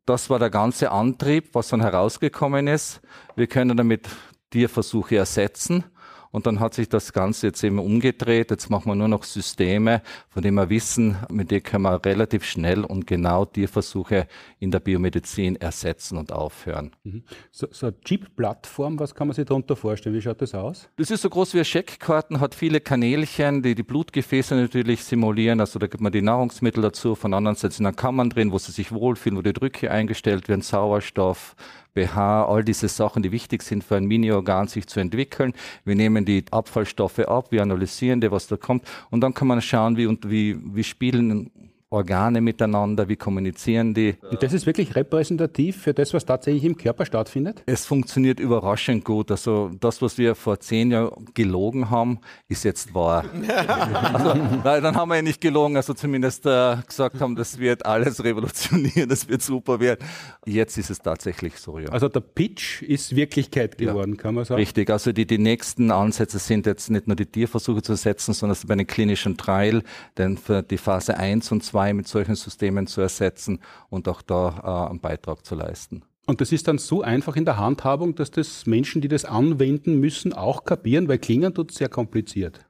Das war der ganze Antrieb, was dann herausgekommen ist. Wir können damit Tierversuche ersetzen Und dann hat sich das Ganze jetzt eben umgedreht. Jetzt machen wir nur noch Systeme, von denen wir wissen, mit denen können wir relativ schnell und genau Tierversuche in der Biomedizin ersetzen und aufhören. Mhm. So, so eine Chip-Plattform, was kann man sich darunter vorstellen? Wie schaut das aus? Das ist so groß wie eine Scheckkarten, hat viele Kanälchen, die die Blutgefäße natürlich simulieren. Also da gibt man die Nahrungsmittel dazu. Von anderen Seite sind dann Kammern drin, wo sie sich wohlfühlen, wo die Drücke eingestellt werden, Sauerstoff, pH, all diese Sachen, die wichtig sind für ein Mini-Organ sich zu entwickeln. Wir nehmen die Abfallstoffe ab, wir analysieren die, was da kommt und dann kann man schauen, wie, und wie, wie spielen Organe miteinander, wie kommunizieren die. Und das ist wirklich repräsentativ für das, was tatsächlich im Körper stattfindet? Es funktioniert überraschend gut. Also das, was wir vor zehn Jahren gelogen haben, ist jetzt wahr. also, nein, dann haben wir ja nicht gelogen, also zumindest äh, gesagt haben, das wird alles revolutionieren, das wird super werden. Jetzt ist es tatsächlich so, ja. Also der Pitch ist Wirklichkeit geworden, ja. kann man sagen. Richtig, also die, die nächsten Ansätze sind jetzt nicht nur die Tierversuche zu setzen, sondern bei den klinischen Trial, denn für die Phase 1 und 2 mit solchen Systemen zu ersetzen und auch da äh, einen Beitrag zu leisten. Und das ist dann so einfach in der Handhabung, dass das Menschen, die das anwenden müssen, auch kapieren, weil klingen tut sehr kompliziert.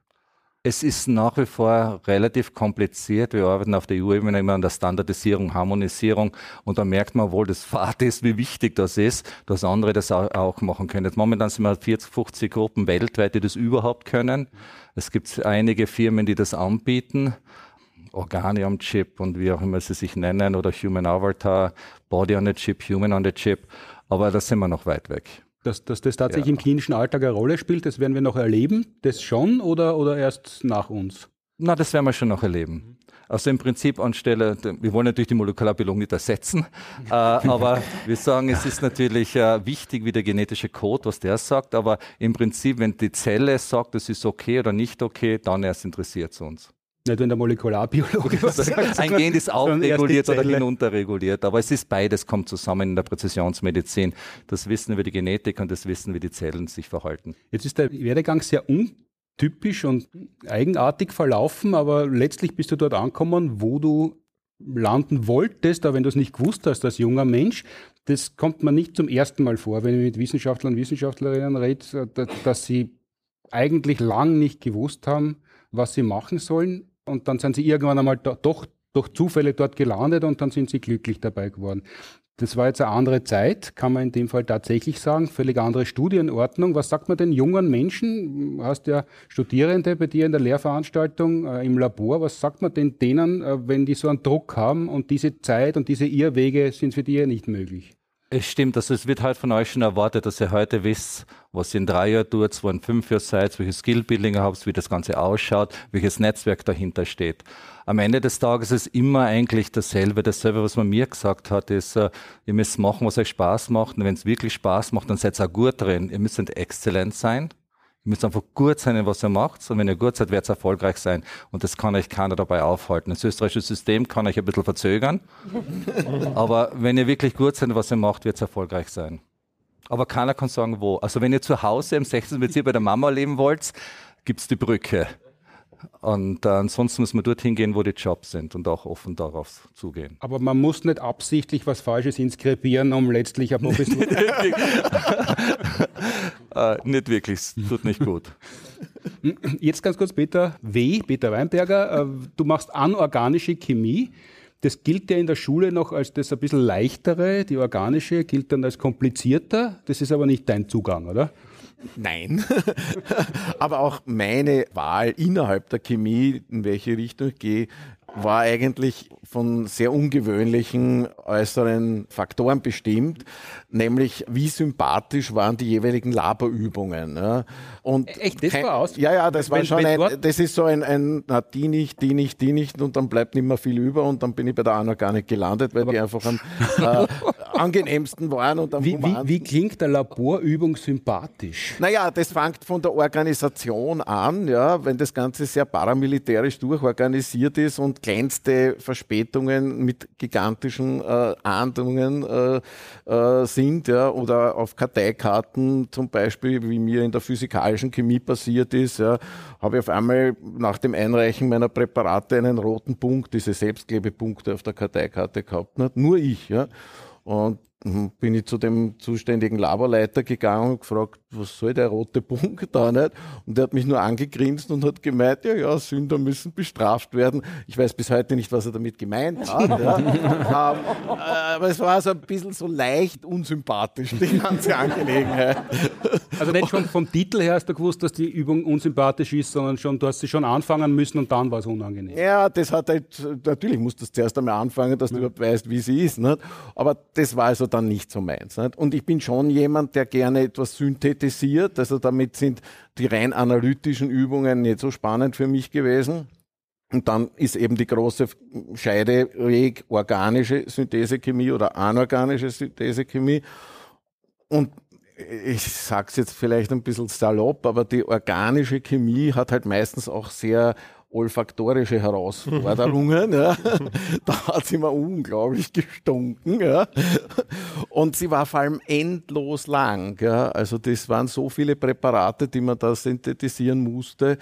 Es ist nach wie vor relativ kompliziert. Wir arbeiten auf der EU-Ebene immer an der Standardisierung, Harmonisierung und da merkt man wohl, das Fahrt ist, wie wichtig das ist, dass andere das auch machen können. Jetzt momentan sind wir 40, 50 Gruppen weltweit, die das überhaupt können. Es gibt einige Firmen, die das anbieten. Organe am Chip und wie auch immer sie sich nennen oder Human Avatar, Body on the Chip, Human on the Chip. Aber da sind wir noch weit weg. Dass, dass das tatsächlich ja. im klinischen Alltag eine Rolle spielt, das werden wir noch erleben, das schon oder, oder erst nach uns? Na, das werden wir schon noch erleben. Also im Prinzip anstelle, wir wollen natürlich die Molekularbiologie nicht ersetzen, äh, aber wir sagen, es ist natürlich äh, wichtig, wie der genetische Code, was der sagt, aber im Prinzip, wenn die Zelle sagt, es ist okay oder nicht okay, dann erst interessiert es uns. Nicht, wenn der Molekularbiologe was sagt. Ein Gen ist auch reguliert oder hinunterreguliert, aber es ist beides, kommt zusammen in der Präzisionsmedizin. Das Wissen über die Genetik und das Wissen, wie die Zellen sich verhalten. Jetzt ist der Werdegang sehr untypisch und eigenartig verlaufen, aber letztlich bist du dort angekommen, wo du landen wolltest, aber wenn du es nicht gewusst hast als junger Mensch, das kommt man nicht zum ersten Mal vor, wenn ich mit Wissenschaftlern und Wissenschaftlerinnen rede, dass sie eigentlich lang nicht gewusst haben, was sie machen sollen und dann sind sie irgendwann einmal da, doch durch Zufälle dort gelandet und dann sind sie glücklich dabei geworden. Das war jetzt eine andere Zeit, kann man in dem Fall tatsächlich sagen, völlig andere Studienordnung. Was sagt man den jungen Menschen? Du hast ja Studierende bei dir in der Lehrveranstaltung äh, im Labor. Was sagt man denn denen, äh, wenn die so einen Druck haben und diese Zeit und diese Irrwege sind für die ja nicht möglich? Es stimmt, also es wird halt von euch schon erwartet, dass ihr heute wisst, was ihr in drei Jahren tut, wo in fünf Jahren seid, welches Skillbuilding ihr habt, wie das Ganze ausschaut, welches Netzwerk dahinter steht. Am Ende des Tages ist immer eigentlich dasselbe. Dasselbe, was man mir gesagt hat, ist, uh, ihr müsst machen, was euch Spaß macht. Und wenn es wirklich Spaß macht, dann seid ihr auch gut drin. Ihr müsst exzellent sein. Ihr müsst einfach gut sein in was ihr macht. Und wenn ihr gut seid, werdet ihr erfolgreich sein. Und das kann euch keiner dabei aufhalten. Das österreichische System kann euch ein bisschen verzögern. Aber wenn ihr wirklich gut seid in was ihr macht, werdet ihr erfolgreich sein. Aber keiner kann sagen, wo. Also wenn ihr zu Hause im 16. Bezirk bei der Mama leben wollt, gibt's die Brücke. Und äh, ansonsten muss man dorthin gehen, wo die Jobs sind und auch offen darauf zugehen. Aber man muss nicht absichtlich was Falsches inskribieren, um letztlich eine Professur... äh, nicht wirklich, es tut nicht gut. Jetzt ganz kurz, Peter W., Peter Weinberger, äh, du machst anorganische Chemie. Das gilt ja in der Schule noch als das ein bisschen leichtere, die organische gilt dann als komplizierter. Das ist aber nicht dein Zugang, oder? Nein. Aber auch meine Wahl innerhalb der Chemie, in welche Richtung ich gehe, war eigentlich von sehr ungewöhnlichen äußeren Faktoren bestimmt, nämlich wie sympathisch waren die jeweiligen Laberübungen. Ja. Und Echt, das war aus? Ja, ja, das war wenn, schon wenn ein, das ist so ein, ein, na, die nicht, die nicht, die nicht und dann bleibt nicht mehr viel über und dann bin ich bei der Anna gar nicht gelandet, weil Aber die einfach am äh, angenehmsten waren und am wie, wie, wie klingt eine Laborübung sympathisch? Naja, das fängt von der Organisation an, ja, wenn das Ganze sehr paramilitärisch durchorganisiert ist und kleinste Verspätungen mit gigantischen äh, Ahndungen äh, äh, sind, ja, oder auf Karteikarten zum Beispiel, wie mir in der physikalischen Chemie passiert ist, ja, habe ich auf einmal nach dem Einreichen meiner Präparate einen roten Punkt, diese Selbstklebepunkte auf der Karteikarte gehabt. Nicht? Nur ich. Ja. Und bin ich zu dem zuständigen Laborleiter gegangen und gefragt, was soll der rote Punkt da nicht? Und der hat mich nur angegrinst und hat gemeint, ja, ja, Sünder müssen bestraft werden. Ich weiß bis heute nicht, was er damit gemeint hat. ja. ähm, aber es war so ein bisschen so leicht unsympathisch, die ganze Angelegenheit. Also nicht schon vom Titel her hast du gewusst, dass die Übung unsympathisch ist, sondern schon, du hast sie schon anfangen müssen und dann war es unangenehm. Ja, das hat halt, natürlich musst du zuerst einmal anfangen, dass du überhaupt weißt, wie sie ist. Nicht? Aber das war also dann nicht so meins. Nicht? Und ich bin schon jemand, der gerne etwas synthetisiert. Also damit sind die rein analytischen Übungen nicht so spannend für mich gewesen. Und dann ist eben die große Scheideweg organische Synthesechemie oder anorganische Synthesechemie. Und ich sage es jetzt vielleicht ein bisschen salopp, aber die organische Chemie hat halt meistens auch sehr olfaktorische Herausforderungen. ja. Da hat sie immer unglaublich gestunken. Ja. Und sie war vor allem endlos lang. Ja. Also das waren so viele Präparate, die man da synthetisieren musste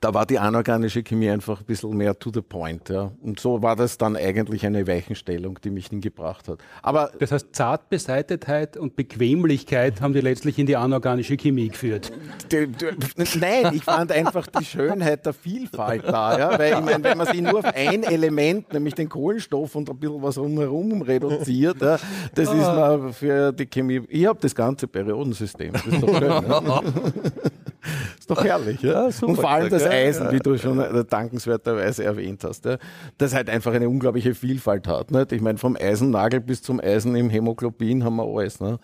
da war die anorganische Chemie einfach ein bisschen mehr to the point. Ja. Und so war das dann eigentlich eine Weichenstellung, die mich hingebracht hat. Aber das heißt, Zartbeseitetheit und Bequemlichkeit haben die letztlich in die anorganische Chemie geführt. Die, die, nein, ich fand einfach die Schönheit der Vielfalt da. Ja. Weil ich meine, wenn man sich nur auf ein Element, nämlich den Kohlenstoff und ein bisschen was rumherum reduziert, ja, das ist mal für die Chemie. Ich habe das ganze Periodensystem. Das ist doch schön. Ja. ist doch herrlich. Ja? ja super, und vor allem das Eisen, wie du schon dankenswerterweise erwähnt hast, ja? das halt einfach eine unglaubliche Vielfalt hat. Nicht? Ich meine, vom Eisennagel bis zum Eisen im Hämoglobin haben wir alles. Ne?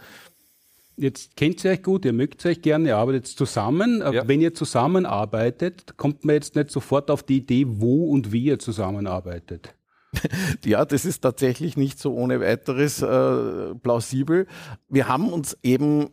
Jetzt kennt ihr euch gut, ihr mögt euch gerne, ihr arbeitet zusammen. Ja. Wenn ihr zusammenarbeitet, kommt man jetzt nicht sofort auf die Idee, wo und wie ihr zusammenarbeitet. Ja, das ist tatsächlich nicht so ohne weiteres äh, plausibel. Wir haben uns eben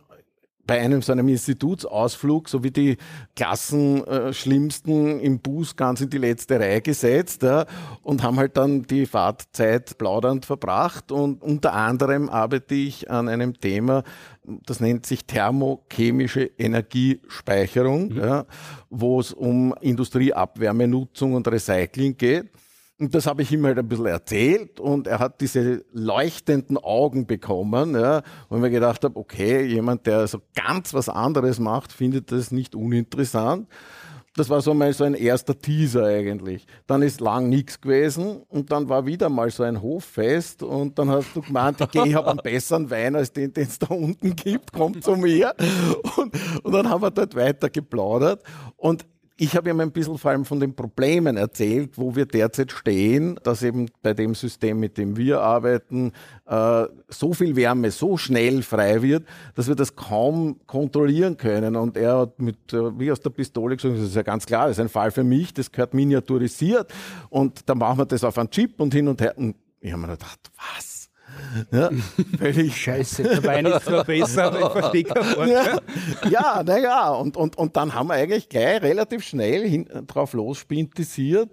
bei einem so einem Institutsausflug, so wie die Klassenschlimmsten äh, im Bus ganz in die letzte Reihe gesetzt ja, und haben halt dann die Fahrtzeit plaudernd verbracht. Und unter anderem arbeite ich an einem Thema, das nennt sich thermochemische Energiespeicherung, mhm. ja, wo es um Industrieabwärmenutzung und Recycling geht. Und das habe ich ihm halt ein bisschen erzählt und er hat diese leuchtenden Augen bekommen, ja, wo ich mir gedacht habe, okay, jemand, der so ganz was anderes macht, findet das nicht uninteressant. Das war so mal so ein erster Teaser eigentlich. Dann ist lang nichts gewesen und dann war wieder mal so ein Hoffest und dann hast du gemeint, okay, ich habe einen besseren Wein als den, den es da unten gibt, komm zu mir. Und, und dann haben wir dort weiter geplaudert und ich habe ihm ein bisschen vor allem von den Problemen erzählt, wo wir derzeit stehen, dass eben bei dem System, mit dem wir arbeiten, äh, so viel Wärme so schnell frei wird, dass wir das kaum kontrollieren können. Und er hat mit, äh, wie aus der Pistole gesagt, das ist ja ganz klar, das ist ein Fall für mich, das gehört miniaturisiert und dann machen wir das auf einen Chip und hin und her. Und ich habe mir gedacht, was? Ja, völlig scheiße. Wein ist zwar besser, aber ich verstehe. Ja, ja naja, und, und, und dann haben wir eigentlich gleich relativ schnell hin, drauf losspintisiert.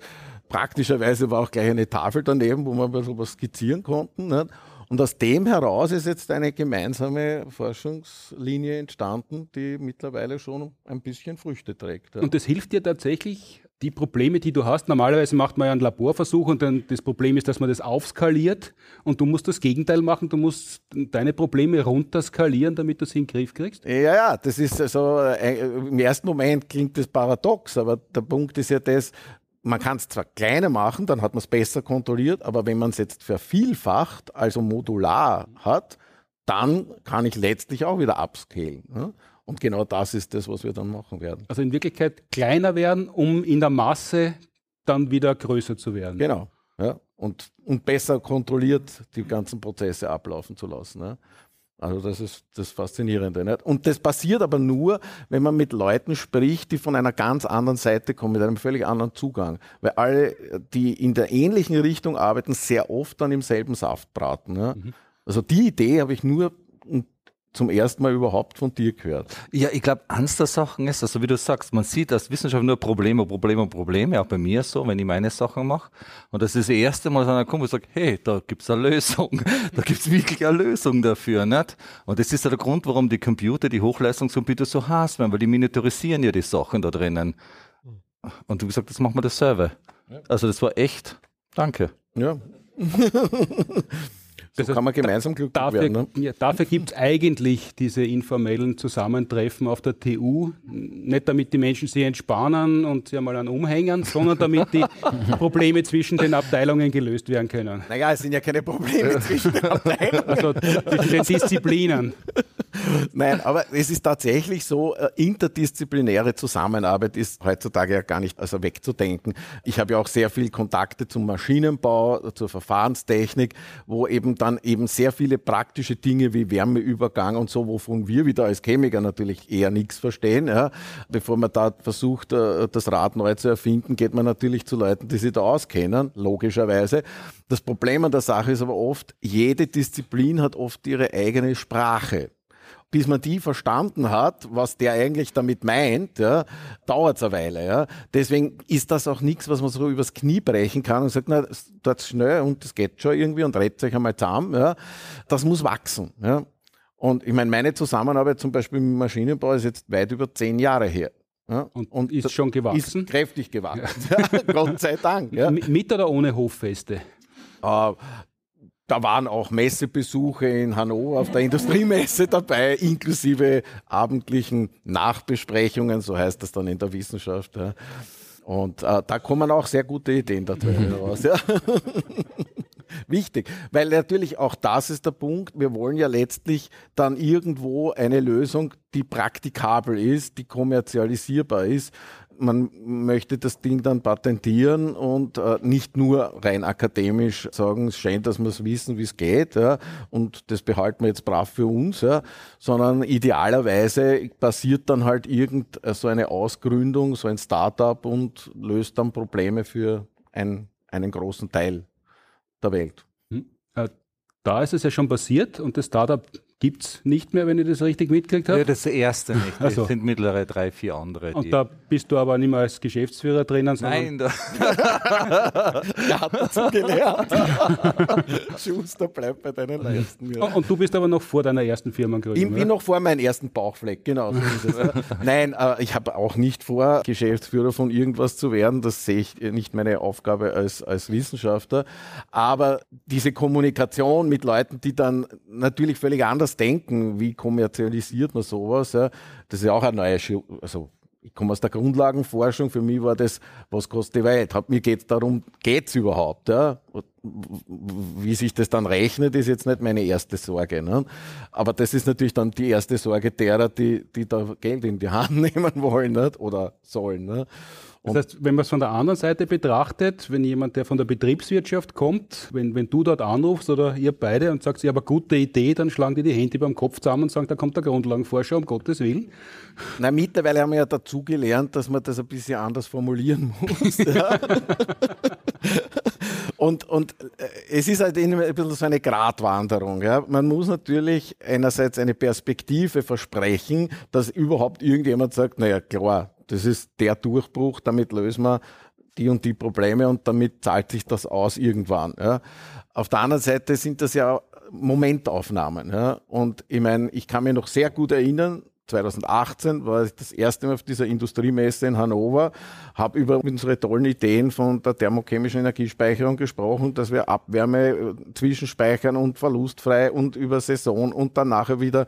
Praktischerweise war auch gleich eine Tafel daneben, wo wir ein bisschen was skizzieren konnten. Nicht? Und aus dem heraus ist jetzt eine gemeinsame Forschungslinie entstanden, die mittlerweile schon ein bisschen Früchte trägt. Ja. Und das hilft dir tatsächlich, die Probleme, die du hast, normalerweise macht man ja einen Laborversuch und dann das Problem ist, dass man das aufskaliert und du musst das Gegenteil machen, du musst deine Probleme runterskalieren, damit du sie in den Griff kriegst? Ja, ja, das ist so, äh, im ersten Moment klingt das paradox, aber der Punkt ist ja das, man kann es zwar kleiner machen, dann hat man es besser kontrolliert, aber wenn man es jetzt vervielfacht, also modular hat, dann kann ich letztlich auch wieder upscalen. Und genau das ist das, was wir dann machen werden. Also in Wirklichkeit kleiner werden, um in der Masse dann wieder größer zu werden. Genau. Ja. Und, und besser kontrolliert die ganzen Prozesse ablaufen zu lassen. Ja. Also das ist das Faszinierende. Nicht? Und das passiert aber nur, wenn man mit Leuten spricht, die von einer ganz anderen Seite kommen, mit einem völlig anderen Zugang. Weil alle, die in der ähnlichen Richtung arbeiten, sehr oft dann im selben Saft braten. Ja? Mhm. Also die Idee habe ich nur zum ersten Mal überhaupt von dir gehört. Ja, ich glaube, eins der Sachen ist, also wie du sagst, man sieht als Wissenschaft nur Probleme, Probleme, Probleme, auch bei mir so, wenn ich meine Sachen mache. Und das ist das erste Mal, dass einer kommt und sagt, hey, da gibt's eine Lösung. da gibt's wirklich eine Lösung dafür, nicht? Und das ist ja der Grund, warum die Computer, die Hochleistungscomputer so heiß werden, weil die miniaturisieren ja die Sachen da drinnen. Und du gesagt, das machen wir das selber. Also das war echt, danke. Ja. So Das kann man gemeinsam glücklich Dafür, werden. Ne? ja, dafür gibt es eigentlich diese informellen Zusammentreffen auf der TU. Nicht damit die Menschen sich entspannen und sie einmal einen umhängen, sondern damit die Probleme zwischen den Abteilungen gelöst werden können. Naja, es sind ja keine Probleme zwischen den Abteilungen. Also zwischen den Disziplinen. Nein, aber es ist tatsächlich so, äh, interdisziplinäre Zusammenarbeit ist heutzutage ja gar nicht also wegzudenken. Ich habe ja auch sehr viel Kontakte zum Maschinenbau, zur Verfahrenstechnik, wo eben dann eben sehr viele praktische Dinge wie Wärmeübergang und so, wovon wir wieder als Chemiker natürlich eher nichts verstehen. Ja. Bevor man da versucht, äh, das Rad neu zu erfinden, geht man natürlich zu Leuten, die sich da auskennen, logischerweise. Das Problem an der Sache ist aber oft, jede Disziplin hat oft ihre eigene Sprache bis man die verstanden hat, was der eigentlich damit meint, ja, dauert es eine Weile. Ja. Deswegen ist das auch nichts, was man so übers Knie brechen kann und sagt, na, dort schnell und das geht schon irgendwie und rettet euch einmal zusammen. Ja. Das muss wachsen. Ja. Und ich meine, meine Zusammenarbeit zum Beispiel im Maschinenbau ist jetzt weit über zehn Jahre her. Ja. Und, ist schon gewachsen. Ist kräftig gewachsen. Ja. Gott sei Dank. Ja. Mit oder ohne Hoffeste? Äh, da waren auch Messebesuche in Hannover auf der Industriemesse dabei, inklusive abendlichen Nachbesprechungen, so heißt das dann in der Wissenschaft. Ja. Und äh, da kommen auch sehr gute Ideen da drin raus. Ja. Wichtig, weil natürlich auch das ist der Punkt. Wir wollen ja letztlich dann irgendwo eine Lösung, die praktikabel ist, die kommerzialisierbar ist. Man möchte das Ding dann patentieren und äh, nicht nur rein akademisch sagen, es scheint, dass wir es wissen, wie es geht, ja, und das behalten wir jetzt brav für uns, ja, sondern idealerweise passiert dann halt irgend so eine Ausgründung, so ein Startup und löst dann Probleme für ein, einen großen Teil der Welt. Äh, Da ist es ja schon passiert und das Startup gibt es nicht mehr, wenn ich das richtig mitgekriegt habe. Ja, das erste nicht. Es Also. sind mittlerweile drei, vier andere. und da bist du aber nicht mehr als Geschäftsführer drinnen, sondern Nein, da, Er hat dazu gelernt. Schuster, bleib bei deinen Leisten. Ja. Und, du bist aber noch vor deiner ersten Firmengründung. Irgendwie oder? noch vor meinem ersten Bauchfleck, genau so ist es. ja. Nein, äh, ich habe auch nicht vor, Geschäftsführer von irgendwas zu werden. Das sehe ich nicht meine Aufgabe als, als Wissenschaftler. Aber diese Kommunikation mit Leuten, die dann natürlich völlig anders denken, wie kommerzialisiert man sowas, ja, das ist ja auch eine neue, Schu also ich komme aus der Grundlagenforschung, für mich war das, was kostet die Welt? Mir geht es darum, geht's überhaupt? Ja? Wie sich das dann rechnet, ist jetzt nicht meine erste Sorge. Ne? Aber das ist natürlich dann die erste Sorge derer, die, die da Geld in die Hand nehmen wollen nicht? oder sollen. Ne? Das heißt, wenn man es von der anderen Seite betrachtet, wenn jemand, der von der Betriebswirtschaft kommt, wenn, wenn du dort anrufst oder ihr beide und sagst, ich habe eine gute Idee, dann schlagen die die Hände beim Kopf zusammen und sagen, da kommt der Grundlagenforscher, um Gottes Willen. Na, mittlerweile haben wir ja dazu gelernt, dass man das ein bisschen anders formulieren muss. ja. Und, und äh, es ist halt immer ein bisschen so eine Gratwanderung. Ja. Man muss natürlich einerseits eine Perspektive versprechen, dass überhaupt irgendjemand sagt, naja klar, das ist der Durchbruch, damit lösen wir die und die Probleme und damit zahlt sich das aus irgendwann. Ja. Auf der anderen Seite sind das ja Momentaufnahmen. Ja. Und ich meine, ich kann mich noch sehr gut erinnern, 2018 war ich das erste Mal auf dieser Industriemesse in Hannover, habe über unsere tollen Ideen von der thermochemischen Energiespeicherung gesprochen, dass wir Abwärme äh, zwischenspeichern und verlustfrei und über Saison und dann nachher wieder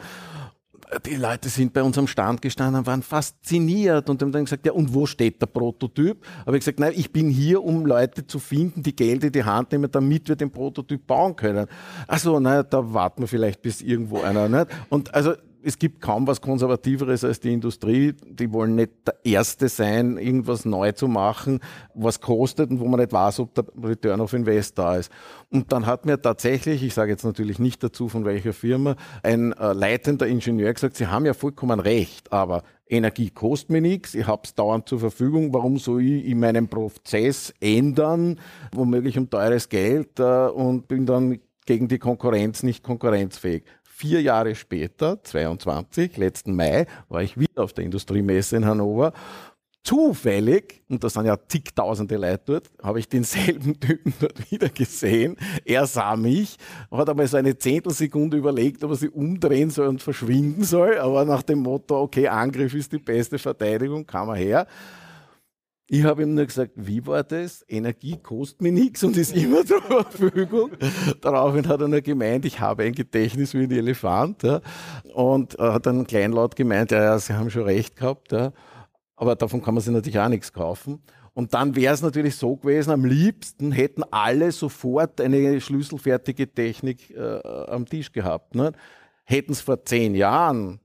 die Leute sind bei uns am Stand gestanden, waren fasziniert und haben dann gesagt, ja, und wo steht der Prototyp? Aber ich gesagt, nein, ich bin hier, um Leute zu finden, die Geld in die Hand nehmen, damit wir den Prototyp bauen können. Also, naja, da warten wir vielleicht bis irgendwo einer, nicht? Und also, es gibt kaum was Konservativeres als die Industrie. Die wollen nicht der Erste sein, irgendwas neu zu machen, was kostet und wo man nicht weiß, ob der Return of Invest da ist. Und dann hat mir tatsächlich, ich sage jetzt natürlich nicht dazu, von welcher Firma, ein äh, leitender Ingenieur gesagt, Sie haben ja vollkommen recht, aber Energie kostet mir nichts, ich habe es dauernd zur Verfügung, warum soll ich in meinem Prozess ändern, womöglich um teures Geld äh, und bin dann gegen die Konkurrenz nicht konkurrenzfähig. Vier Jahre später, 22, letzten Mai, war ich wieder auf der Industriemesse in Hannover. Zufällig, und da sind ja zigtausende Leute dort, habe ich denselben Typen dort wieder gesehen. Er sah mich, hat aber so eine Zehntelsekunde überlegt, ob er sich umdrehen soll und verschwinden soll. Aber nach dem Motto, okay, Angriff ist die beste Verteidigung, kam er her. Ich habe ihm nur gesagt, wie war das? Energie kostet mir nichts und ist immer zur Verfügung. Daraufhin hat er nur gemeint, ich habe ein Gedächtnis wie ein Elefant. Ja. Und er hat dann kleinlaut gemeint, ja, ja, Sie haben schon recht gehabt. Ja. Aber davon kann man sich natürlich auch nichts kaufen. Und dann wäre es natürlich so gewesen, am liebsten hätten alle sofort eine schlüsselfertige Technik äh, am Tisch gehabt. Ne? Hätten es vor zehn Jahren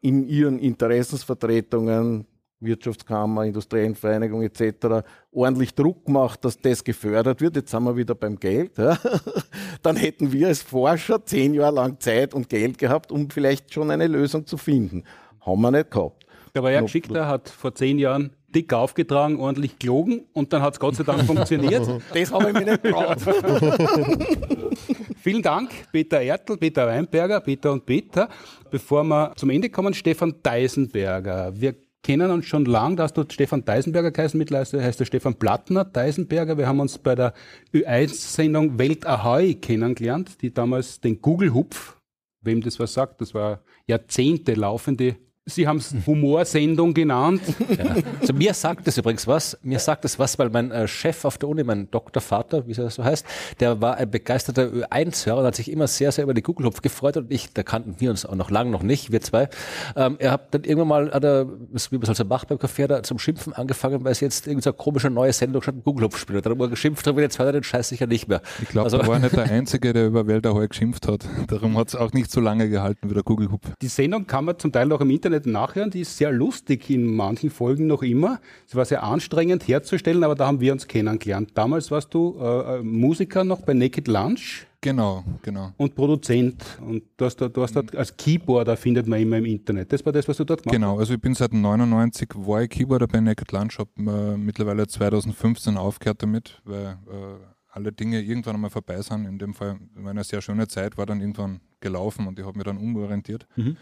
in ihren Interessensvertretungen Wirtschaftskammer, Industriellenvereinigung etc. ordentlich Druck gemacht, dass das gefördert wird. Jetzt sind wir wieder beim Geld. Ja. Dann hätten wir als Forscher zehn Jahre lang Zeit und Geld gehabt, um vielleicht schon eine Lösung zu finden. Haben wir nicht gehabt. Der war ja geschickt, der hat vor zehn Jahren dick aufgetragen, ordentlich gelogen und dann hat es Gott sei Dank funktioniert. Das habe ich mir nicht getraut. Vielen Dank, Peter Ertl, Peter Weinberger, Peter und Peter. Bevor wir zum Ende kommen, Stefan Deisenberger. Wir kennen uns schon lang, da hast du Stefan Deisenberger geheißen, mittlerweile heißt der Stefan Plattner Deisenberger. Wir haben uns bei der Ö1-Sendung Welt Ahoi kennengelernt, die damals den Google-Hupf, wem das was sagt, das war Jahrzehnte laufende Sie haben es Humorsendung genannt. Ja. Also mir sagt das übrigens was. Mir sagt das was, weil mein äh, Chef auf der Uni, mein Doktorvater, wie er so heißt, der war ein begeisterter Ö1-Hörer und hat sich immer sehr, sehr über die Google-Hupf gefreut und ich, da kannten wir uns auch noch lange noch nicht, wir zwei. Ähm, er hat dann irgendwann mal, hat er, wie man es halt so macht beim Café, da zum Schimpfen angefangen, weil es jetzt irgendeine so komische neue Sendung statt Google-Hupf spielt. Dann hat er geschimpft, aber jetzt hört er den Scheiß sicher nicht mehr. Ich glaube, also, er war nicht der Einzige, der über Welt geschimpft hat. Darum hat es auch nicht so lange gehalten wie der Google-Hupf. Die Sendung kann man zum Teil noch im Internet Internet nachhören. Die ist sehr lustig in manchen Folgen noch immer. Es war sehr anstrengend herzustellen, aber da haben wir uns kennengelernt. Damals warst du äh, äh Musiker noch bei Naked Lunch. Genau, genau. Und Produzent. Und du hast, da, du hast dort als Keyboarder findet man immer im Internet. Das war das, was du dort gemacht genau, hast? Genau, also ich bin seit 99 war ich Keyboarder bei Naked Lunch, habe äh, mittlerweile 2015 aufgehört damit, weil äh, alle Dinge irgendwann einmal vorbei sind. In dem Fall, meine sehr schöne Zeit war dann irgendwann gelaufen und ich habe mich dann umorientiert. Mhm.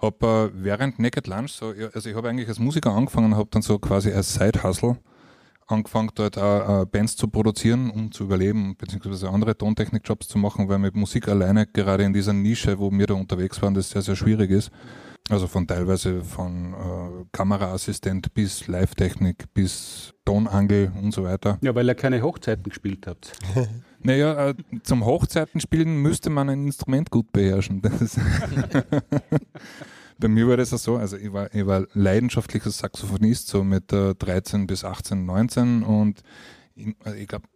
Habe äh, während Naked Lunch, so, also ich habe eigentlich als Musiker angefangen, habe dann so quasi als Side-Hustle angefangen, dort auch, äh, Bands zu produzieren, um zu überleben, beziehungsweise andere Tontechnik-Jobs zu machen, weil mit Musik alleine gerade in dieser Nische, wo wir da unterwegs waren, das sehr, sehr schwierig ist. Also von teilweise von äh, Kameraassistent bis Live-Technik bis Tonangel und so weiter. Ja, weil ihr keine Hochzeiten gespielt habt. naja, äh, zum Hochzeiten spielen müsste man ein Instrument gut beherrschen. Bei mir war das auch so, also ich war, ich war leidenschaftlicher Saxophonist, so mit äh, 13 bis 18, 19 und ich, also ich glaube,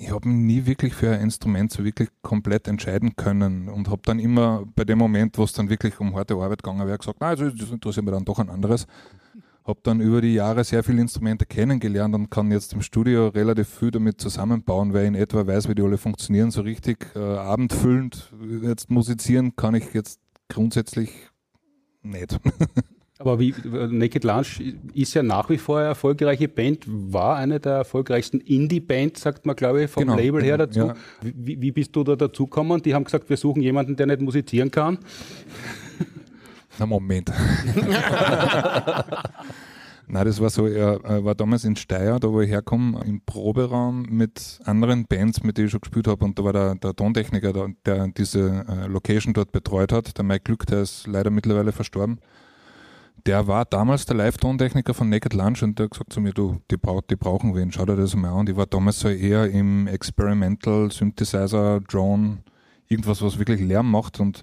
ich habe mich nie wirklich für ein Instrument so wirklich komplett entscheiden können und habe dann immer bei dem Moment, wo es dann wirklich um harte Arbeit gegangen wäre, gesagt, also das interessiert mich dann doch ein anderes. Habe dann über die Jahre sehr viele Instrumente kennengelernt und kann jetzt im Studio relativ viel damit zusammenbauen, weil ich in etwa weiß, wie die alle funktionieren. So richtig äh, abendfüllend jetzt musizieren kann ich jetzt grundsätzlich nicht. Aber wie Naked Lunch ist ja nach wie vor eine erfolgreiche Band, war eine der erfolgreichsten Indie-Bands, sagt man, glaube ich, vom genau, Label her dazu. Ja. Wie, wie, bist du da dazugekommen? Die haben gesagt, wir suchen jemanden, der nicht musizieren kann. Na Moment. Nein, das war so, er war damals in Steyr, da wo ich herkomme, im Proberaum mit anderen Bands, mit denen ich schon gespielt habe. Und da war der, der Tontechniker, der, der diese äh, Location dort betreut hat, der Mike Glück, der ist leider mittlerweile verstorben der war damals der Live-Tontechniker von Naked Lunch und der hat gesagt zu mir, du, die, brauch, die brauchen wen, schau dir das mal an. Und ich war damals so eher im Experimental Synthesizer, Drone, irgendwas, was wirklich Lärm macht und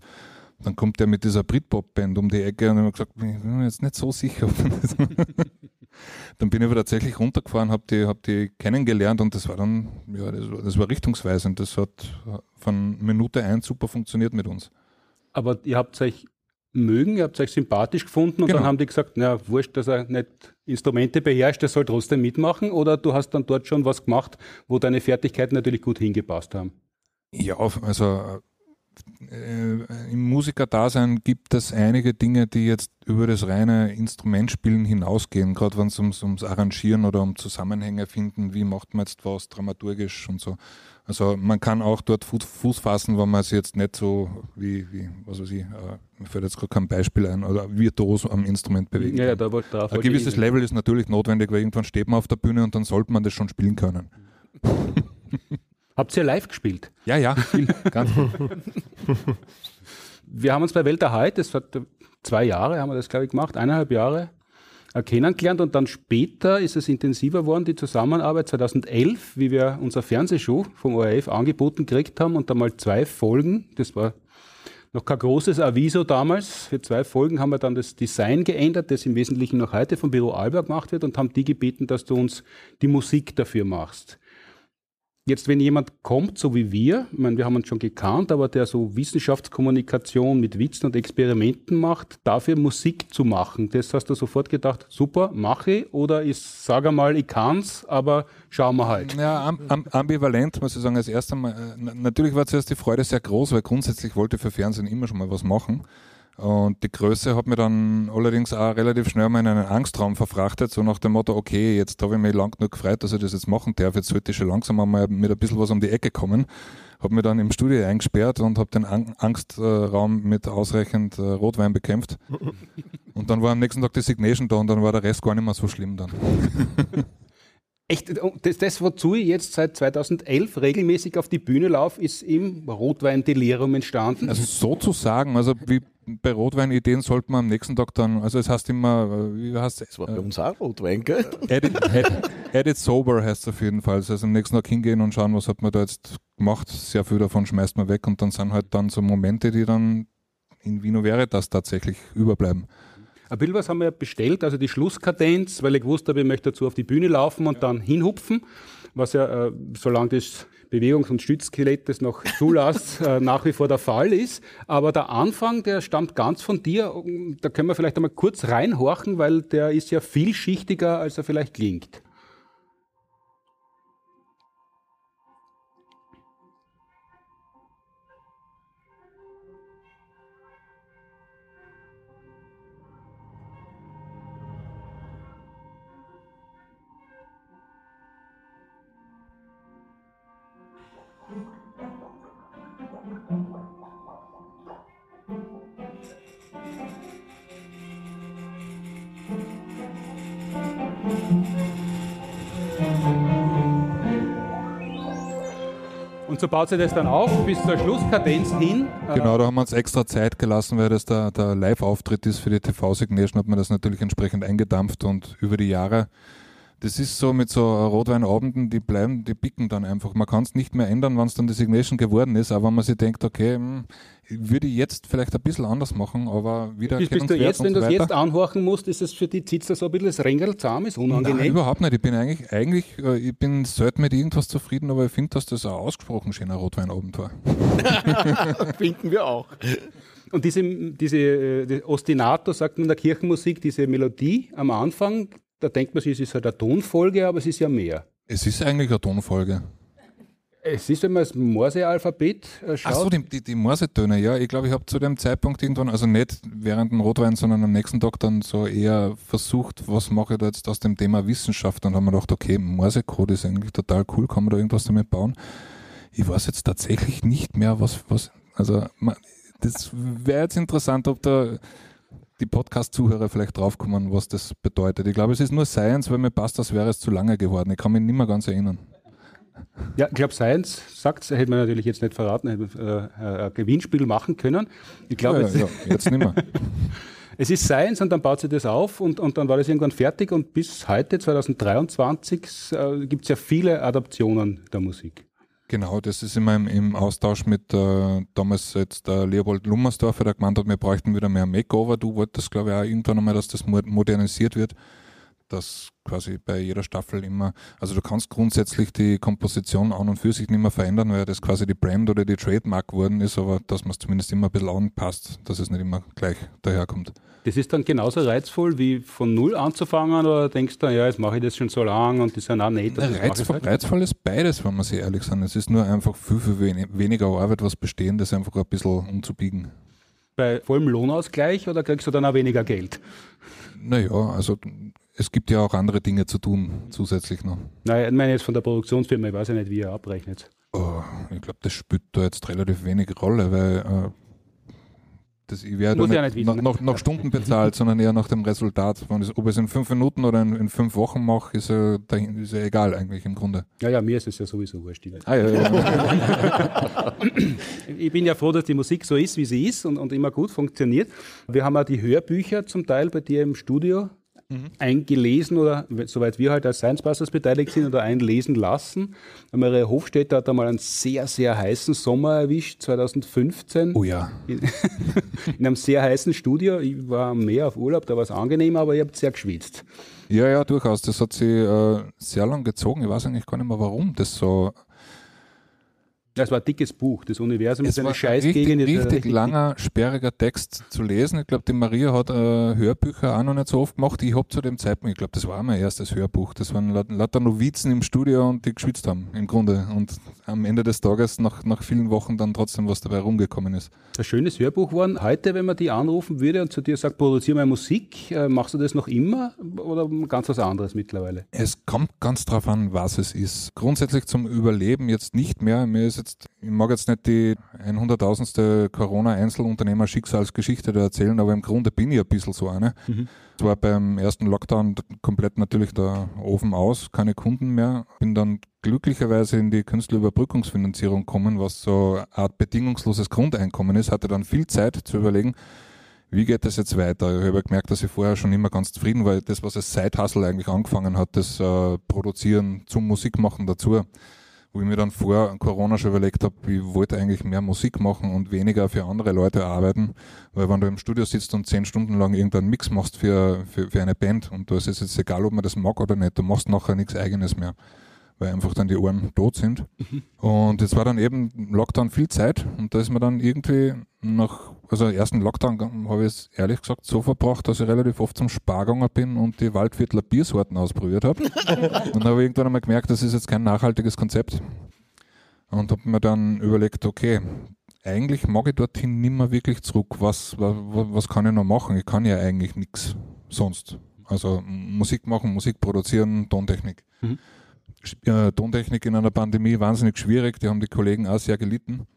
dann kommt der mit dieser Britpop-Band um die Ecke und ich habe gesagt, ich bin mir jetzt nicht so sicher. dann bin ich aber tatsächlich runtergefahren, habe die, hab die kennengelernt und das war dann, ja, das war, das war richtungsweisend. Das hat von Minute eins super funktioniert mit uns. Aber ihr habt euch mögen, ihr habt euch sympathisch gefunden und genau. dann haben die gesagt, na wurscht, dass er nicht Instrumente beherrscht, er soll trotzdem mitmachen oder du hast dann dort schon was gemacht, wo deine Fertigkeiten natürlich gut hingepasst haben? Ja, also äh, im Musikerdasein gibt es einige Dinge, die jetzt über das reine Instrumentspielen hinausgehen, gerade wenn es ums, ums Arrangieren oder um Zusammenhänge finden, wie macht man jetzt was dramaturgisch und so. Also man kann auch dort Fuß fassen, wenn man es jetzt nicht so wie, wie was weiß ich, äh, mir fällt jetzt gerade kein Beispiel ein, oder virtuos am Instrument bewegen. Ja, ja, da wollte drauf Ein gewisses Level ist natürlich notwendig, weil irgendwann steht man auf der Bühne und dann sollte man das schon spielen können. Habt ihr live gespielt? Ja, ja, viel, ganz viel. Wir haben uns bei Welt der Heid, das hat zwei Jahre haben wir das, glaube ich, gemacht, eineinhalb Jahre, äh, kennengelernt und dann später ist es intensiver geworden, die Zusammenarbeit 2011, wie wir unser Fernsehshow vom ORF angeboten gekriegt haben und da mal zwei Folgen, das war noch kein großes Aviso damals. Für zwei Folgen haben wir dann das Design geändert, das im Wesentlichen noch heute vom Büro Alba gemacht wird und haben die gebeten, dass du uns die Musik dafür machst. Jetzt, wenn jemand kommt, so wie wir, ich meine, wir haben uns schon gekannt, aber der so Wissenschaftskommunikation mit Witzen und Experimenten macht, dafür Musik zu machen, das hast du sofort gedacht, super, mache ich, oder ich sage mal, ich kann's, aber schauen wir halt. Ja, am, am, ambivalent, muss ich sagen, als erstes Mal. Äh, natürlich war zuerst die Freude sehr groß, weil grundsätzlich wollte ich für Fernsehen immer schon mal was machen. Und die Größe hat mir dann allerdings auch relativ schnell mal in einen Angstraum verfrachtet, so nach dem Motto, okay, jetzt habe ich mich lang genug gefreut, dass ich das jetzt machen darf, jetzt sollte ich schon langsam einmal mit ein bisschen was um die Ecke kommen. Habe mich dann im Studio eingesperrt und habe den Angstraum mit ausreichend äh, Rotwein bekämpft. Und dann war am nächsten Tag die Signation da und dann war der Rest gar nicht mehr so schlimm dann. Echt, das, das, wozu ich jetzt seit 2011 regelmäßig auf die Bühne laufe, ist im Rotwein-Delirium entstanden. Also sozusagen, also wie bei Rotwein-Ideen sollte man am nächsten Tag dann, also es heißt immer, äh, wie heißt es? Das war bei uns auch Rotwein, gell? Edit, edit, edit sober heißt es auf jeden Fall. Also am nächsten Tag hingehen und schauen, was hat man da jetzt gemacht. Sehr viel davon schmeißt man weg und dann sind halt dann so Momente, die dann in Vino wäre das tatsächlich überbleiben. Ein bisschen was haben wir bestellt, also die Schlusskadenz, weil ich gewusst habe, ich möchte dazu auf die Bühne laufen und dann hinhupfen, was ja, äh, solange das Bewegungs- und Stützskelett das noch zulässt, äh, nach wie vor der Fall ist. Aber der Anfang, der stammt ganz von dir. Da können wir vielleicht einmal kurz reinhorchen, weil der ist ja vielschichtiger, als er vielleicht klingt. Und so baut sich das dann auf bis zur Schlusskadenz hin. Genau, da haben wir uns extra Zeit gelassen, weil das der, der Live-Auftritt ist für die TV-Signation, hat man das natürlich entsprechend eingedampft und über die Jahre das ist so mit so Rotweinabenden, die bleiben, die picken dann einfach. Man kann es nicht mehr ändern, wenn es dann Designation geworden ist, aber wenn man sich denkt, okay, hm, würde ich jetzt vielleicht ein bisschen anders machen, aber wieder Bist, bist du jetzt, wenn du es jetzt anhorchen musst, ist es für die Zitzer so ein bisschen das Rängel zahm, ist unangenehm? Nein, überhaupt nicht. Ich bin eigentlich, eigentlich, äh, ich bin selten mit irgendwas zufrieden, aber ich finde, dass das ein ausgesprochen schöner Rotweinabend war. Finden wir auch. Und diese, diese äh, die Ostinato, sagt man in der Kirchenmusik, diese Melodie am Anfang, da denkt man sich, es ist halt eine Tonfolge, aber es ist ja mehr. Es ist eigentlich eine Tonfolge. Es ist, wenn man das Morse-Alphabet äh, schaut. Achso, die, die, die Morse-Töne, ja. Ich glaube, ich habe zu dem Zeitpunkt irgendwann, also nicht während dem Rotwein, sondern am nächsten Tag dann so eher versucht, was mache ich da jetzt aus dem Thema Wissenschaft und habe mir gedacht, okay, Morse-Code ist eigentlich total cool, kann man da irgendwas damit bauen? Ich weiß jetzt tatsächlich nicht mehr, was, was, also, das wäre jetzt interessant, ob da die Podcast-Zuhörer vielleicht draufkommen, was das bedeutet. Ich glaube, es ist nur Science, weil mir passt, das wäre es zu lange geworden. Ich kann mich nicht mehr ganz erinnern. Ja, ich glaube, Science sagt, hätte man natürlich jetzt nicht verraten, hätte äh, ein Gewinnspiel machen können. Ich glaube, ja, jetzt, ja, jetzt nicht mehr. es ist Science und dann baut sie das auf und, und dann war das irgendwann fertig und bis heute, 2023, äh, gibt es ja viele Adaptionen der Musik. Genau, das ist immer im, Austausch mit äh, damals jetzt der Leopold Lummersdorfer, der gemeint hat, wir bräuchten wieder mehr Makeover. Du wolltest, glaube ich, auch irgendwann einmal, dass das modernisiert wird dass quasi bei jeder Staffel immer, also du kannst grundsätzlich die Komposition an und für sich nicht mehr verändern, weil das quasi die Brand oder die Trademark geworden ist, aber dass man es zumindest immer ein bisschen anpasst, dass es nicht immer gleich daherkommt. Das ist dann genauso reizvoll, wie von Null anzufangen oder denkst du, ja, jetzt mache ich das schon so lang und die sind auch nett. Reizvoll, halt. reizvoll ist beides, wenn man sich ehrlich sind. Es ist nur einfach viel, viel weniger Arbeit, was Bestehendes einfach ein bisschen umzubiegen. Bei vollem Lohnausgleich oder kriegst du dann auch weniger Geld? Naja, also es gibt ja auch andere Dinge zu tun zusätzlich noch. Nein, ich meine jetzt von der Produktionsfirma, ich weiß ja nicht, wie ihr abrechnet. Oh, ich glaube, das spielt da jetzt relativ wenig Rolle, weil äh, das, ich werde Muss nicht, ja nicht wissen, nach, nach, Stunden bezahlt, sondern eher nach dem Resultat. Ob ich es in fünf Minuten oder in, in fünf Wochen mache, ist, ja, ist ja egal eigentlich im Grunde. Ja, ja, mir ist es ja sowieso wurscht. Ah, ja, ja. ich bin ja froh, dass die Musik so ist, wie sie ist und, und immer gut funktioniert. Wir haben auch die Hörbücher zum Teil bei dir im Studio eingelesen oder soweit wir halt als Science Busters beteiligt sind oder einlesen lassen. Maria Hofstädter hat einmal einen sehr, sehr heißen Sommer erwischt, 2015. Oh ja. In, in einem sehr heißen Studio. Ich war am Meer auf Urlaub, da war es angenehm, aber ich habe sehr geschwitzt. Ja, ja, durchaus. Das hat sie äh, sehr lang gezogen. Ich weiß eigentlich gar nicht mehr, warum das so das war ein dickes Buch. Das Universum es ist eine Scheißgegend. richtig, richtig richtig langer, sperriger Text zu lesen. Ich glaube, die Maria hat äh, Hörbücher auch noch nicht so oft gemacht. Ich habe zu dem Zeitpunkt, ich glaube, das war mein erstes Hörbuch. Das waren laut- lauter Novizen im Studio und die geschwitzt haben, im Grunde. Und am Ende des Tages, nach, nach vielen Wochen, dann trotzdem was dabei rumgekommen ist. ein schönes Hörbuch geworden. Heute, wenn man die anrufen würde und zu dir sagt, produziere mal Musik, äh, machst du das noch immer oder ganz was anderes mittlerweile? Es kommt ganz drauf an, was es ist. Grundsätzlich zum Überleben jetzt nicht mehr. Mir ist jetzt, ich mag jetzt nicht die 100.000ste Corona-Einzelunternehmer-Schicksalsgeschichte da erzählen, aber im Grunde bin ich ein bisschen so eine. Es war beim ersten Lockdown komplett natürlich der Ofen aus, keine Kunden mehr. Bin dann glücklicherweise in die Künstlerüberbrückungsfinanzierung gekommen, was so eine Art bedingungsloses Grundeinkommen ist. Hatte dann viel Zeit zu überlegen, wie geht das jetzt weiter? Ich habe gemerkt, dass ich vorher schon immer ganz zufrieden war. Das, was als Side-Hustle eigentlich angefangen hat, das äh, Produzieren zum Musikmachen dazu, wo ich mir dann vor Corona schon überlegt habe, ich wollte eigentlich mehr Musik machen und weniger für andere Leute arbeiten, weil wenn du im Studio sitzt und zehn Stunden lang irgendeinen Mix machst für, für, für eine Band und du ist es jetzt egal, ob man das mag oder nicht, du machst nachher nichts Eigenes mehr weil einfach dann die Ohren tot sind. Und jetzt war dann eben Lockdown viel Zeit und da ist mir dann irgendwie nach, also ersten Lockdown habe ich es ehrlich gesagt so verbracht, dass ich relativ oft zum Spar gegangen bin und die Waldviertler Biersorten ausprobiert habe. und dann habe ich irgendwann einmal gemerkt, das ist jetzt kein nachhaltiges Konzept. Und habe mir dann überlegt, okay, eigentlich mag ich dorthin nimmer wirklich zurück. Was, was, was kann ich noch machen? Ich kann ja eigentlich nichts sonst. Also Musik machen, Musik produzieren, Tontechnik. Sch- äh, Tontechnik in einer Pandemie wahnsinnig schwierig, die haben die Kollegen auch sehr gelitten.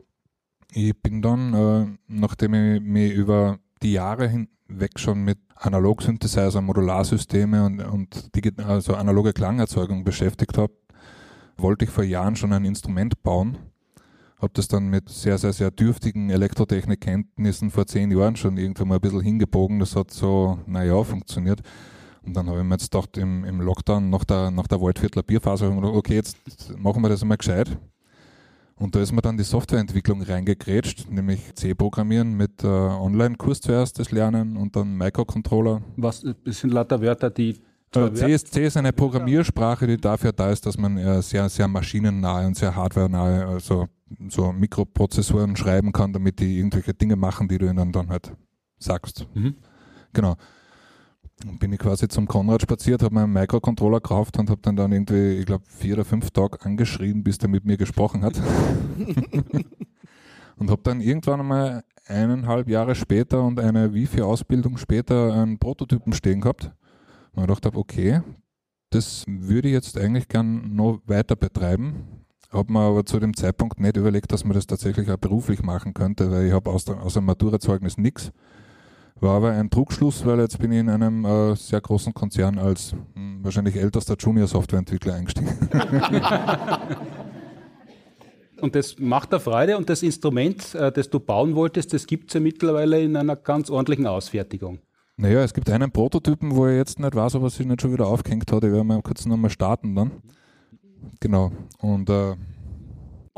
Ich bin dann, äh, nachdem ich mich über die Jahre hinweg schon mit Analog-Synthesizer, Modularsysteme und, und digi- also analoge Klangerzeugung beschäftigt habe, wollte ich vor Jahren schon ein Instrument bauen. Habe das dann mit sehr, sehr, sehr dürftigen Elektrotechnikkenntnissen vor zehn Jahren schon irgendwann mal ein bisschen hingebogen. Das hat so, naja, funktioniert. Und dann habe ich mir jetzt gedacht, im, im Lockdown nach der, nach der Waldviertler Bierphase, habe ich mir gedacht, okay, jetzt machen wir das einmal gescheit. Und da ist mir dann die Softwareentwicklung reingegrätscht, nämlich C-Programmieren mit äh, Online-Kurs zuerst, das Lernen und dann Microcontroller. Was, das sind lauter Wörter, die Äh, C, ist, C ist eine Programmiersprache, die dafür da ist, dass man äh, sehr, sehr maschinennahe und sehr hardwarenahe, also so Mikroprozessoren schreiben kann, damit die irgendwelche Dinge machen, die du ihnen dann halt sagst. Mhm. Genau. Dann bin ich quasi zum Konrad spaziert, habe mir einen Microcontroller gekauft und habe dann dann irgendwie, ich glaube, vier oder fünf Tage angeschrien, bis der mit mir gesprochen hat. und habe dann irgendwann einmal eineinhalb Jahre später und eine Wifi-Ausbildung später einen Prototypen stehen gehabt. Und ich gedacht habe, okay, das würde ich jetzt eigentlich gern noch weiter betreiben. Habe mir aber zu dem Zeitpunkt nicht überlegt, dass man das tatsächlich auch beruflich machen könnte, weil ich habe aus dem Maturazeugnis nichts. War aber ein Trugschluss, weil jetzt bin ich in einem äh, sehr großen Konzern als hm, wahrscheinlich ältester Junior-Softwareentwickler eingestiegen. Und das macht da Freude und das Instrument, äh, das du bauen wolltest, das gibt es ja mittlerweile in einer ganz ordentlichen Ausfertigung. Naja, es gibt einen Prototypen, wo ich jetzt nicht weiß, ob er sich nicht schon wieder aufgehängt hat. Ich werde mal kurz nochmal starten dann. Genau. Und äh,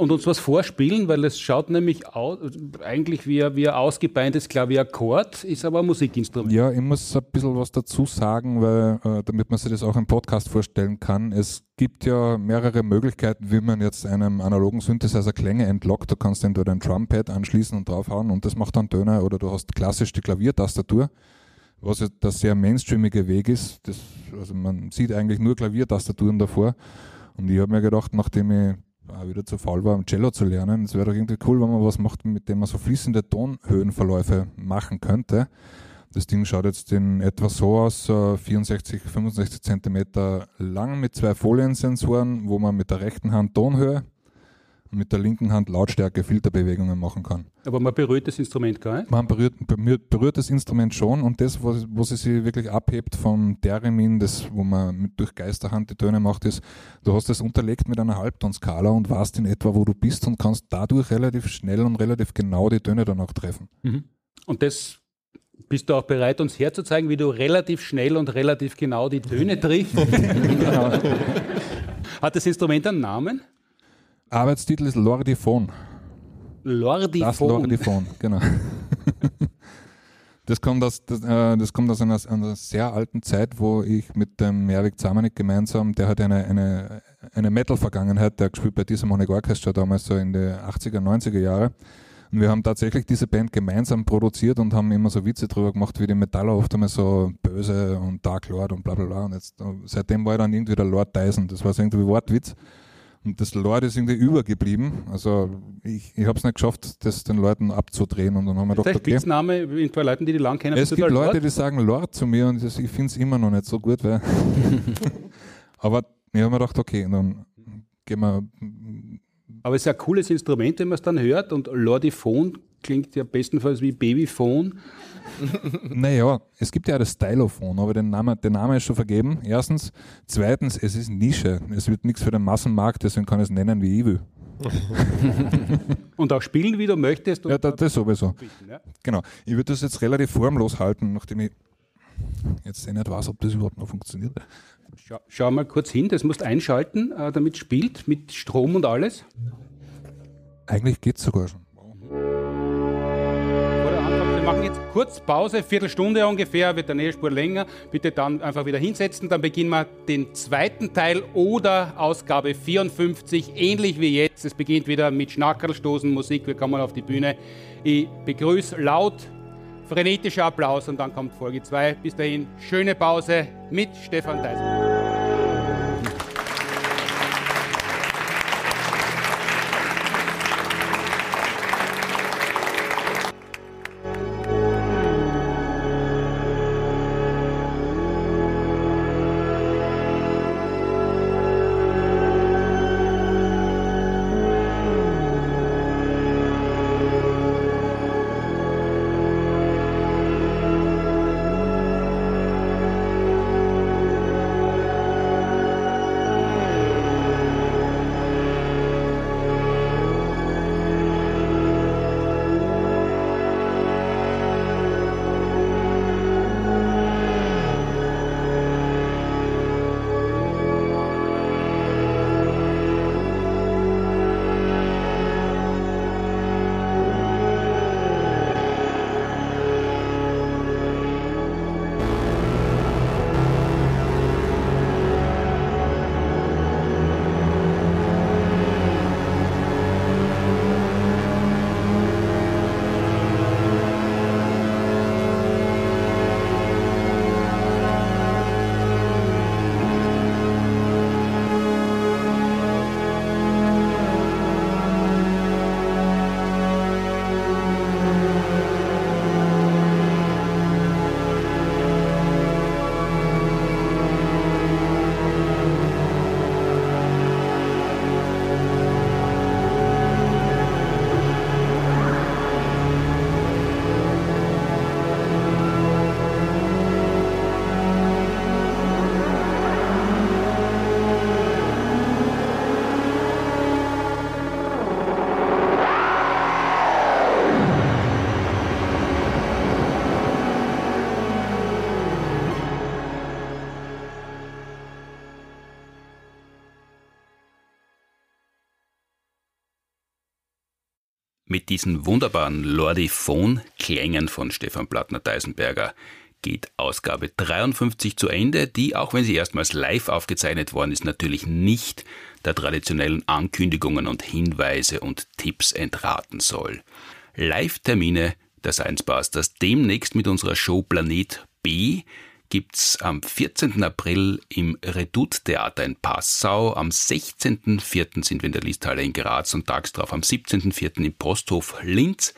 Und uns was vorspielen, weil es schaut nämlich aus, eigentlich wie ein, wie ein ausgebeintes Klavierakkord, ist aber ein Musikinstrument. ja, ich muss ein bisschen was dazu sagen, weil äh, damit man sich das auch im Podcast vorstellen kann. Es gibt ja mehrere Möglichkeiten, wie man jetzt einem analogen Synthesizer Klänge entlockt. Du kannst entweder ein Drumpad anschließen und draufhauen und das macht dann Töne oder du hast klassisch die Klaviertastatur. was ja der sehr mainstreamige Weg ist. Das, also man sieht eigentlich nur Klaviertastaturen davor. Und ich habe mir gedacht, nachdem ich auch wieder zu faul war, um Cello zu lernen, es wäre doch irgendwie cool, wenn man was macht, mit dem man so fließende Tonhöhenverläufe machen könnte. Das Ding schaut jetzt in etwa so aus, äh, 64, 65 Zentimeter lang mit zwei Foliensensoren, wo man mit der rechten Hand Tonhöhe und mit der linken Hand Lautstärke Filterbewegungen machen kann. Aber man berührt das Instrument gar nicht. Man berührt, berührt, das Instrument schon und das, wo, wo sie sich wirklich abhebt vom Theremin, das, wo man mit, durch Geisterhand die Töne macht, ist, du hast das unterlegt mit einer Halbtonskala und weißt in etwa, wo du bist und kannst dadurch relativ schnell und relativ genau die Töne dann auch treffen. Und das Bist du auch bereit, uns herzuzeigen, wie du relativ schnell und relativ genau die Töne triffst? Hat das Instrument einen Namen? Arbeitstitel ist Lordiphon. Lordiphon. Das Lordiphon, genau. Das kommt aus, das, äh, das kommt aus einer, einer, sehr alten Zeit, wo ich mit dem Mervik Zamanik gemeinsam, der hat eine, eine, eine Metal-Vergangenheit, der gespielt bei Disharmonic Orchestra damals so in den 80er, 90er Jahre. Und wir haben tatsächlich diese Band gemeinsam produziert und haben immer so Witze drüber gemacht, wie die Metaller oft einmal so böse und Dark Lord und bla bla bla. Und jetzt, seitdem war ich dann irgendwie der Lord Dyson. Das war so irgendwie Wortwitz. Und das Lord ist irgendwie übergeblieben. Also ich, ich habe es nicht geschafft, das den Leuten abzudrehen. Und dann haben wir gedacht, okay. Spitzname in zwei Leuten, die die lang kennen. Es gibt Leute, Lord? die sagen Lord zu mir und ich finde es immer noch nicht so gut. Weil Aber ich habe mir gedacht, okay, dann gehen wir. Aber es ist ein cooles Instrument, wenn man es dann hört. Und Lordiphone klingt ja bestenfalls wie Babyphone. naja, es gibt ja das Stylophon, aber den Name, der Name ist schon vergeben. Erstens. Zweitens, es ist Nische. Es wird nichts für den Massenmarkt, deswegen kann ich es nennen, wie ich will. und auch spielen, wie du möchtest. Ja, das, das sowieso. Ja? Genau. Ich würde das jetzt relativ formlos halten, nachdem ich jetzt eh nicht weiß, ob das überhaupt noch funktioniert. Schau, schau mal kurz hin, das musst einschalten, äh, damit spielt, mit Strom und alles. Eigentlich geht es sogar schon. Wir machen jetzt kurz Pause, Viertelstunde ungefähr, wird eine Spur länger. Bitte dann einfach wieder hinsetzen. Dann beginnen wir den zweiten Teil oder Ausgabe 54, ähnlich wie jetzt. Es beginnt wieder mit Schnackerlstoßen, Musik. Wir kommen auf die Bühne. Ich begrüße laut frenetischer Applaus und dann kommt Folge 2. Bis dahin, schöne Pause mit Stefan Deisel. Diesen wunderbaren Lordiphon-Klängen von Stefan Plattner-Deisenberger geht Ausgabe 53 zu Ende, die, auch wenn sie erstmals live aufgezeichnet worden ist, natürlich nicht der traditionellen Ankündigungen und Hinweise und Tipps entraten soll. Live-Termine der Science Busters demnächst mit unserer Show Planet B gibt es am 14. April im Redoute-Theater in Passau. Am 16.04. sind wir in der Listhalle in Graz und tags drauf am 17.04. im Posthof Linz.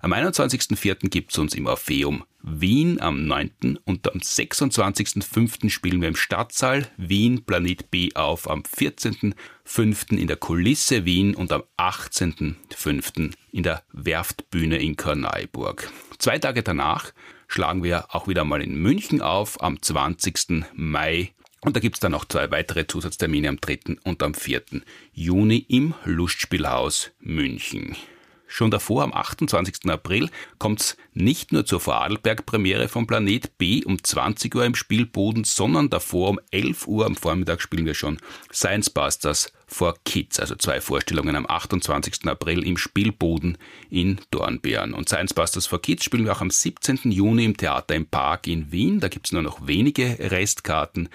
Am 21.04. gibt es uns im Orpheum Wien am 9. und am 26.05. spielen wir im Stadtsaal Wien Planet B auf, am 14.05. in der Kulisse Wien und am 18.05. in der Werftbühne in Korneiburg. Zwei Tage danach schlagen wir auch wieder mal in München auf am 20. Mai. Und da gibt es dann noch zwei weitere Zusatztermine am 3. und am 4. Juni im Lustspielhaus München. Schon davor, am 28. April, kommt es nicht nur zur Vorarlberg-Premiere von Planet B um 20 Uhr im Spielboden, sondern davor um 11 Uhr am Vormittag spielen wir schon Science Busters for Kids, also zwei Vorstellungen am 28. April im Spielboden in Dornbirn. Und Science Busters for Kids spielen wir auch am 17. Juni im Theater im Park in Wien. Da gibt es nur noch wenige Restkarten,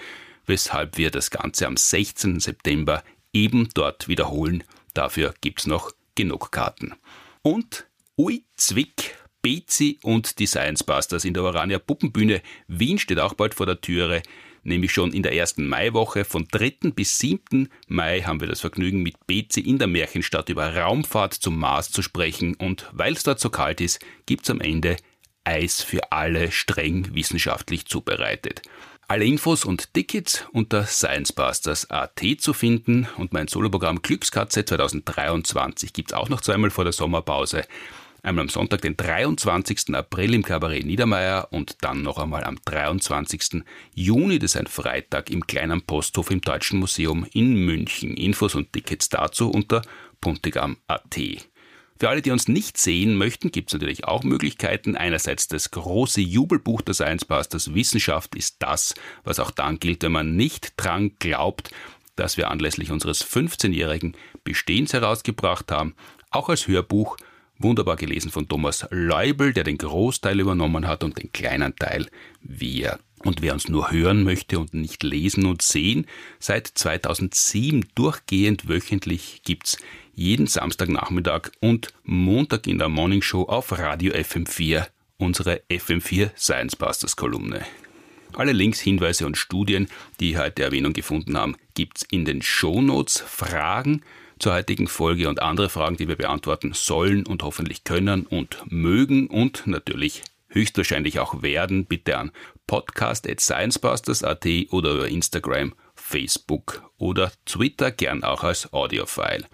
weshalb wir das Ganze am 16. September eben dort wiederholen. Dafür gibt es noch genug Karten und Ui Zwick, Bezi und die Science Busters in der Orania Puppenbühne. Wien steht auch bald vor der Türe, nämlich schon in der ersten Maiwoche. Von 3. bis 7. Mai haben wir das Vergnügen, mit Bezi in der Märchenstadt über Raumfahrt zum Mars zu sprechen. Und weil es dort so kalt ist, gibt's am Ende Eis für alle streng wissenschaftlich zubereitet. Alle Infos und Tickets unter sciencebusters.at zu finden und mein Soloprogramm Glückskatze 2023 gibt's auch noch zweimal vor der Sommerpause. Einmal am Sonntag, den 23. April im Kabarett Niedermeyer und dann noch einmal am 23. Juni, das ist ein Freitag, im kleinen Posthof im Deutschen Museum in München. Infos und Tickets dazu unter puntigam.at. Für alle, die uns nicht sehen möchten, gibt es natürlich auch Möglichkeiten. Einerseits das große Jubelbuch der Science Busters Wissenschaft ist das, was auch dann gilt, wenn man nicht dran glaubt, dass wir anlässlich unseres 15-jährigen Bestehens herausgebracht haben. Auch als Hörbuch, wunderbar gelesen von Thomas Leubel, der den Großteil übernommen hat und den kleinen Teil wir. Und wer uns nur hören möchte und nicht lesen und sehen, seit 2007 durchgehend wöchentlich gibt's jeden Samstagnachmittag und Montag in der Morning Show auf Radio FM4, unsere FM4 Science Busters Kolumne. Alle Links, Hinweise und Studien, die heute Erwähnung gefunden haben, gibt's in den Shownotes. Fragen zur heutigen Folge und andere Fragen, die wir beantworten sollen und hoffentlich können und mögen und natürlich höchstwahrscheinlich auch werden, bitte an podcast.sciencebusters.at oder über Instagram, Facebook oder Twitter, gern auch als Audiofile.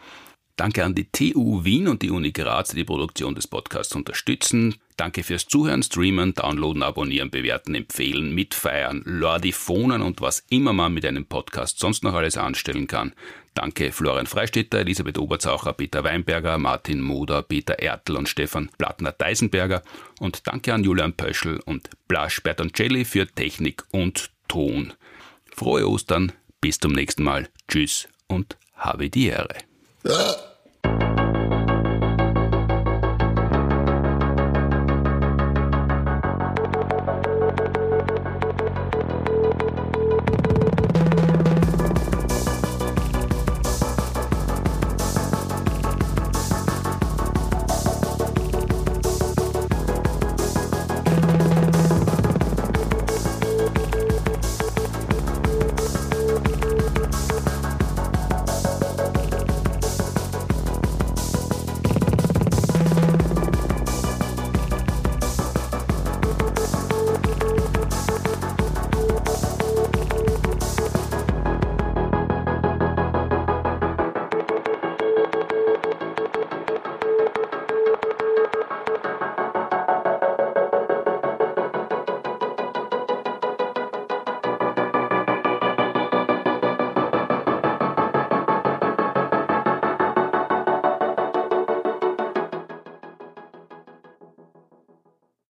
Danke an die TU Wien und die Uni Graz, die die Produktion des Podcasts unterstützen. Danke fürs Zuhören, Streamen, Downloaden, Abonnieren, Bewerten, Empfehlen, Mitfeiern, Lordiphonen und was immer man mit einem Podcast sonst noch alles anstellen kann. Danke Florian Freistetter, Elisabeth Oberzaucher, Peter Weinberger, Martin Moder, Peter Ertl und Stefan Plattner-Deisenberger. Und danke an Julian Pöschel und Blasch Bertoncelli für Technik und Ton. Frohe Ostern, bis zum nächsten Mal. Tschüss und habe die Ehre.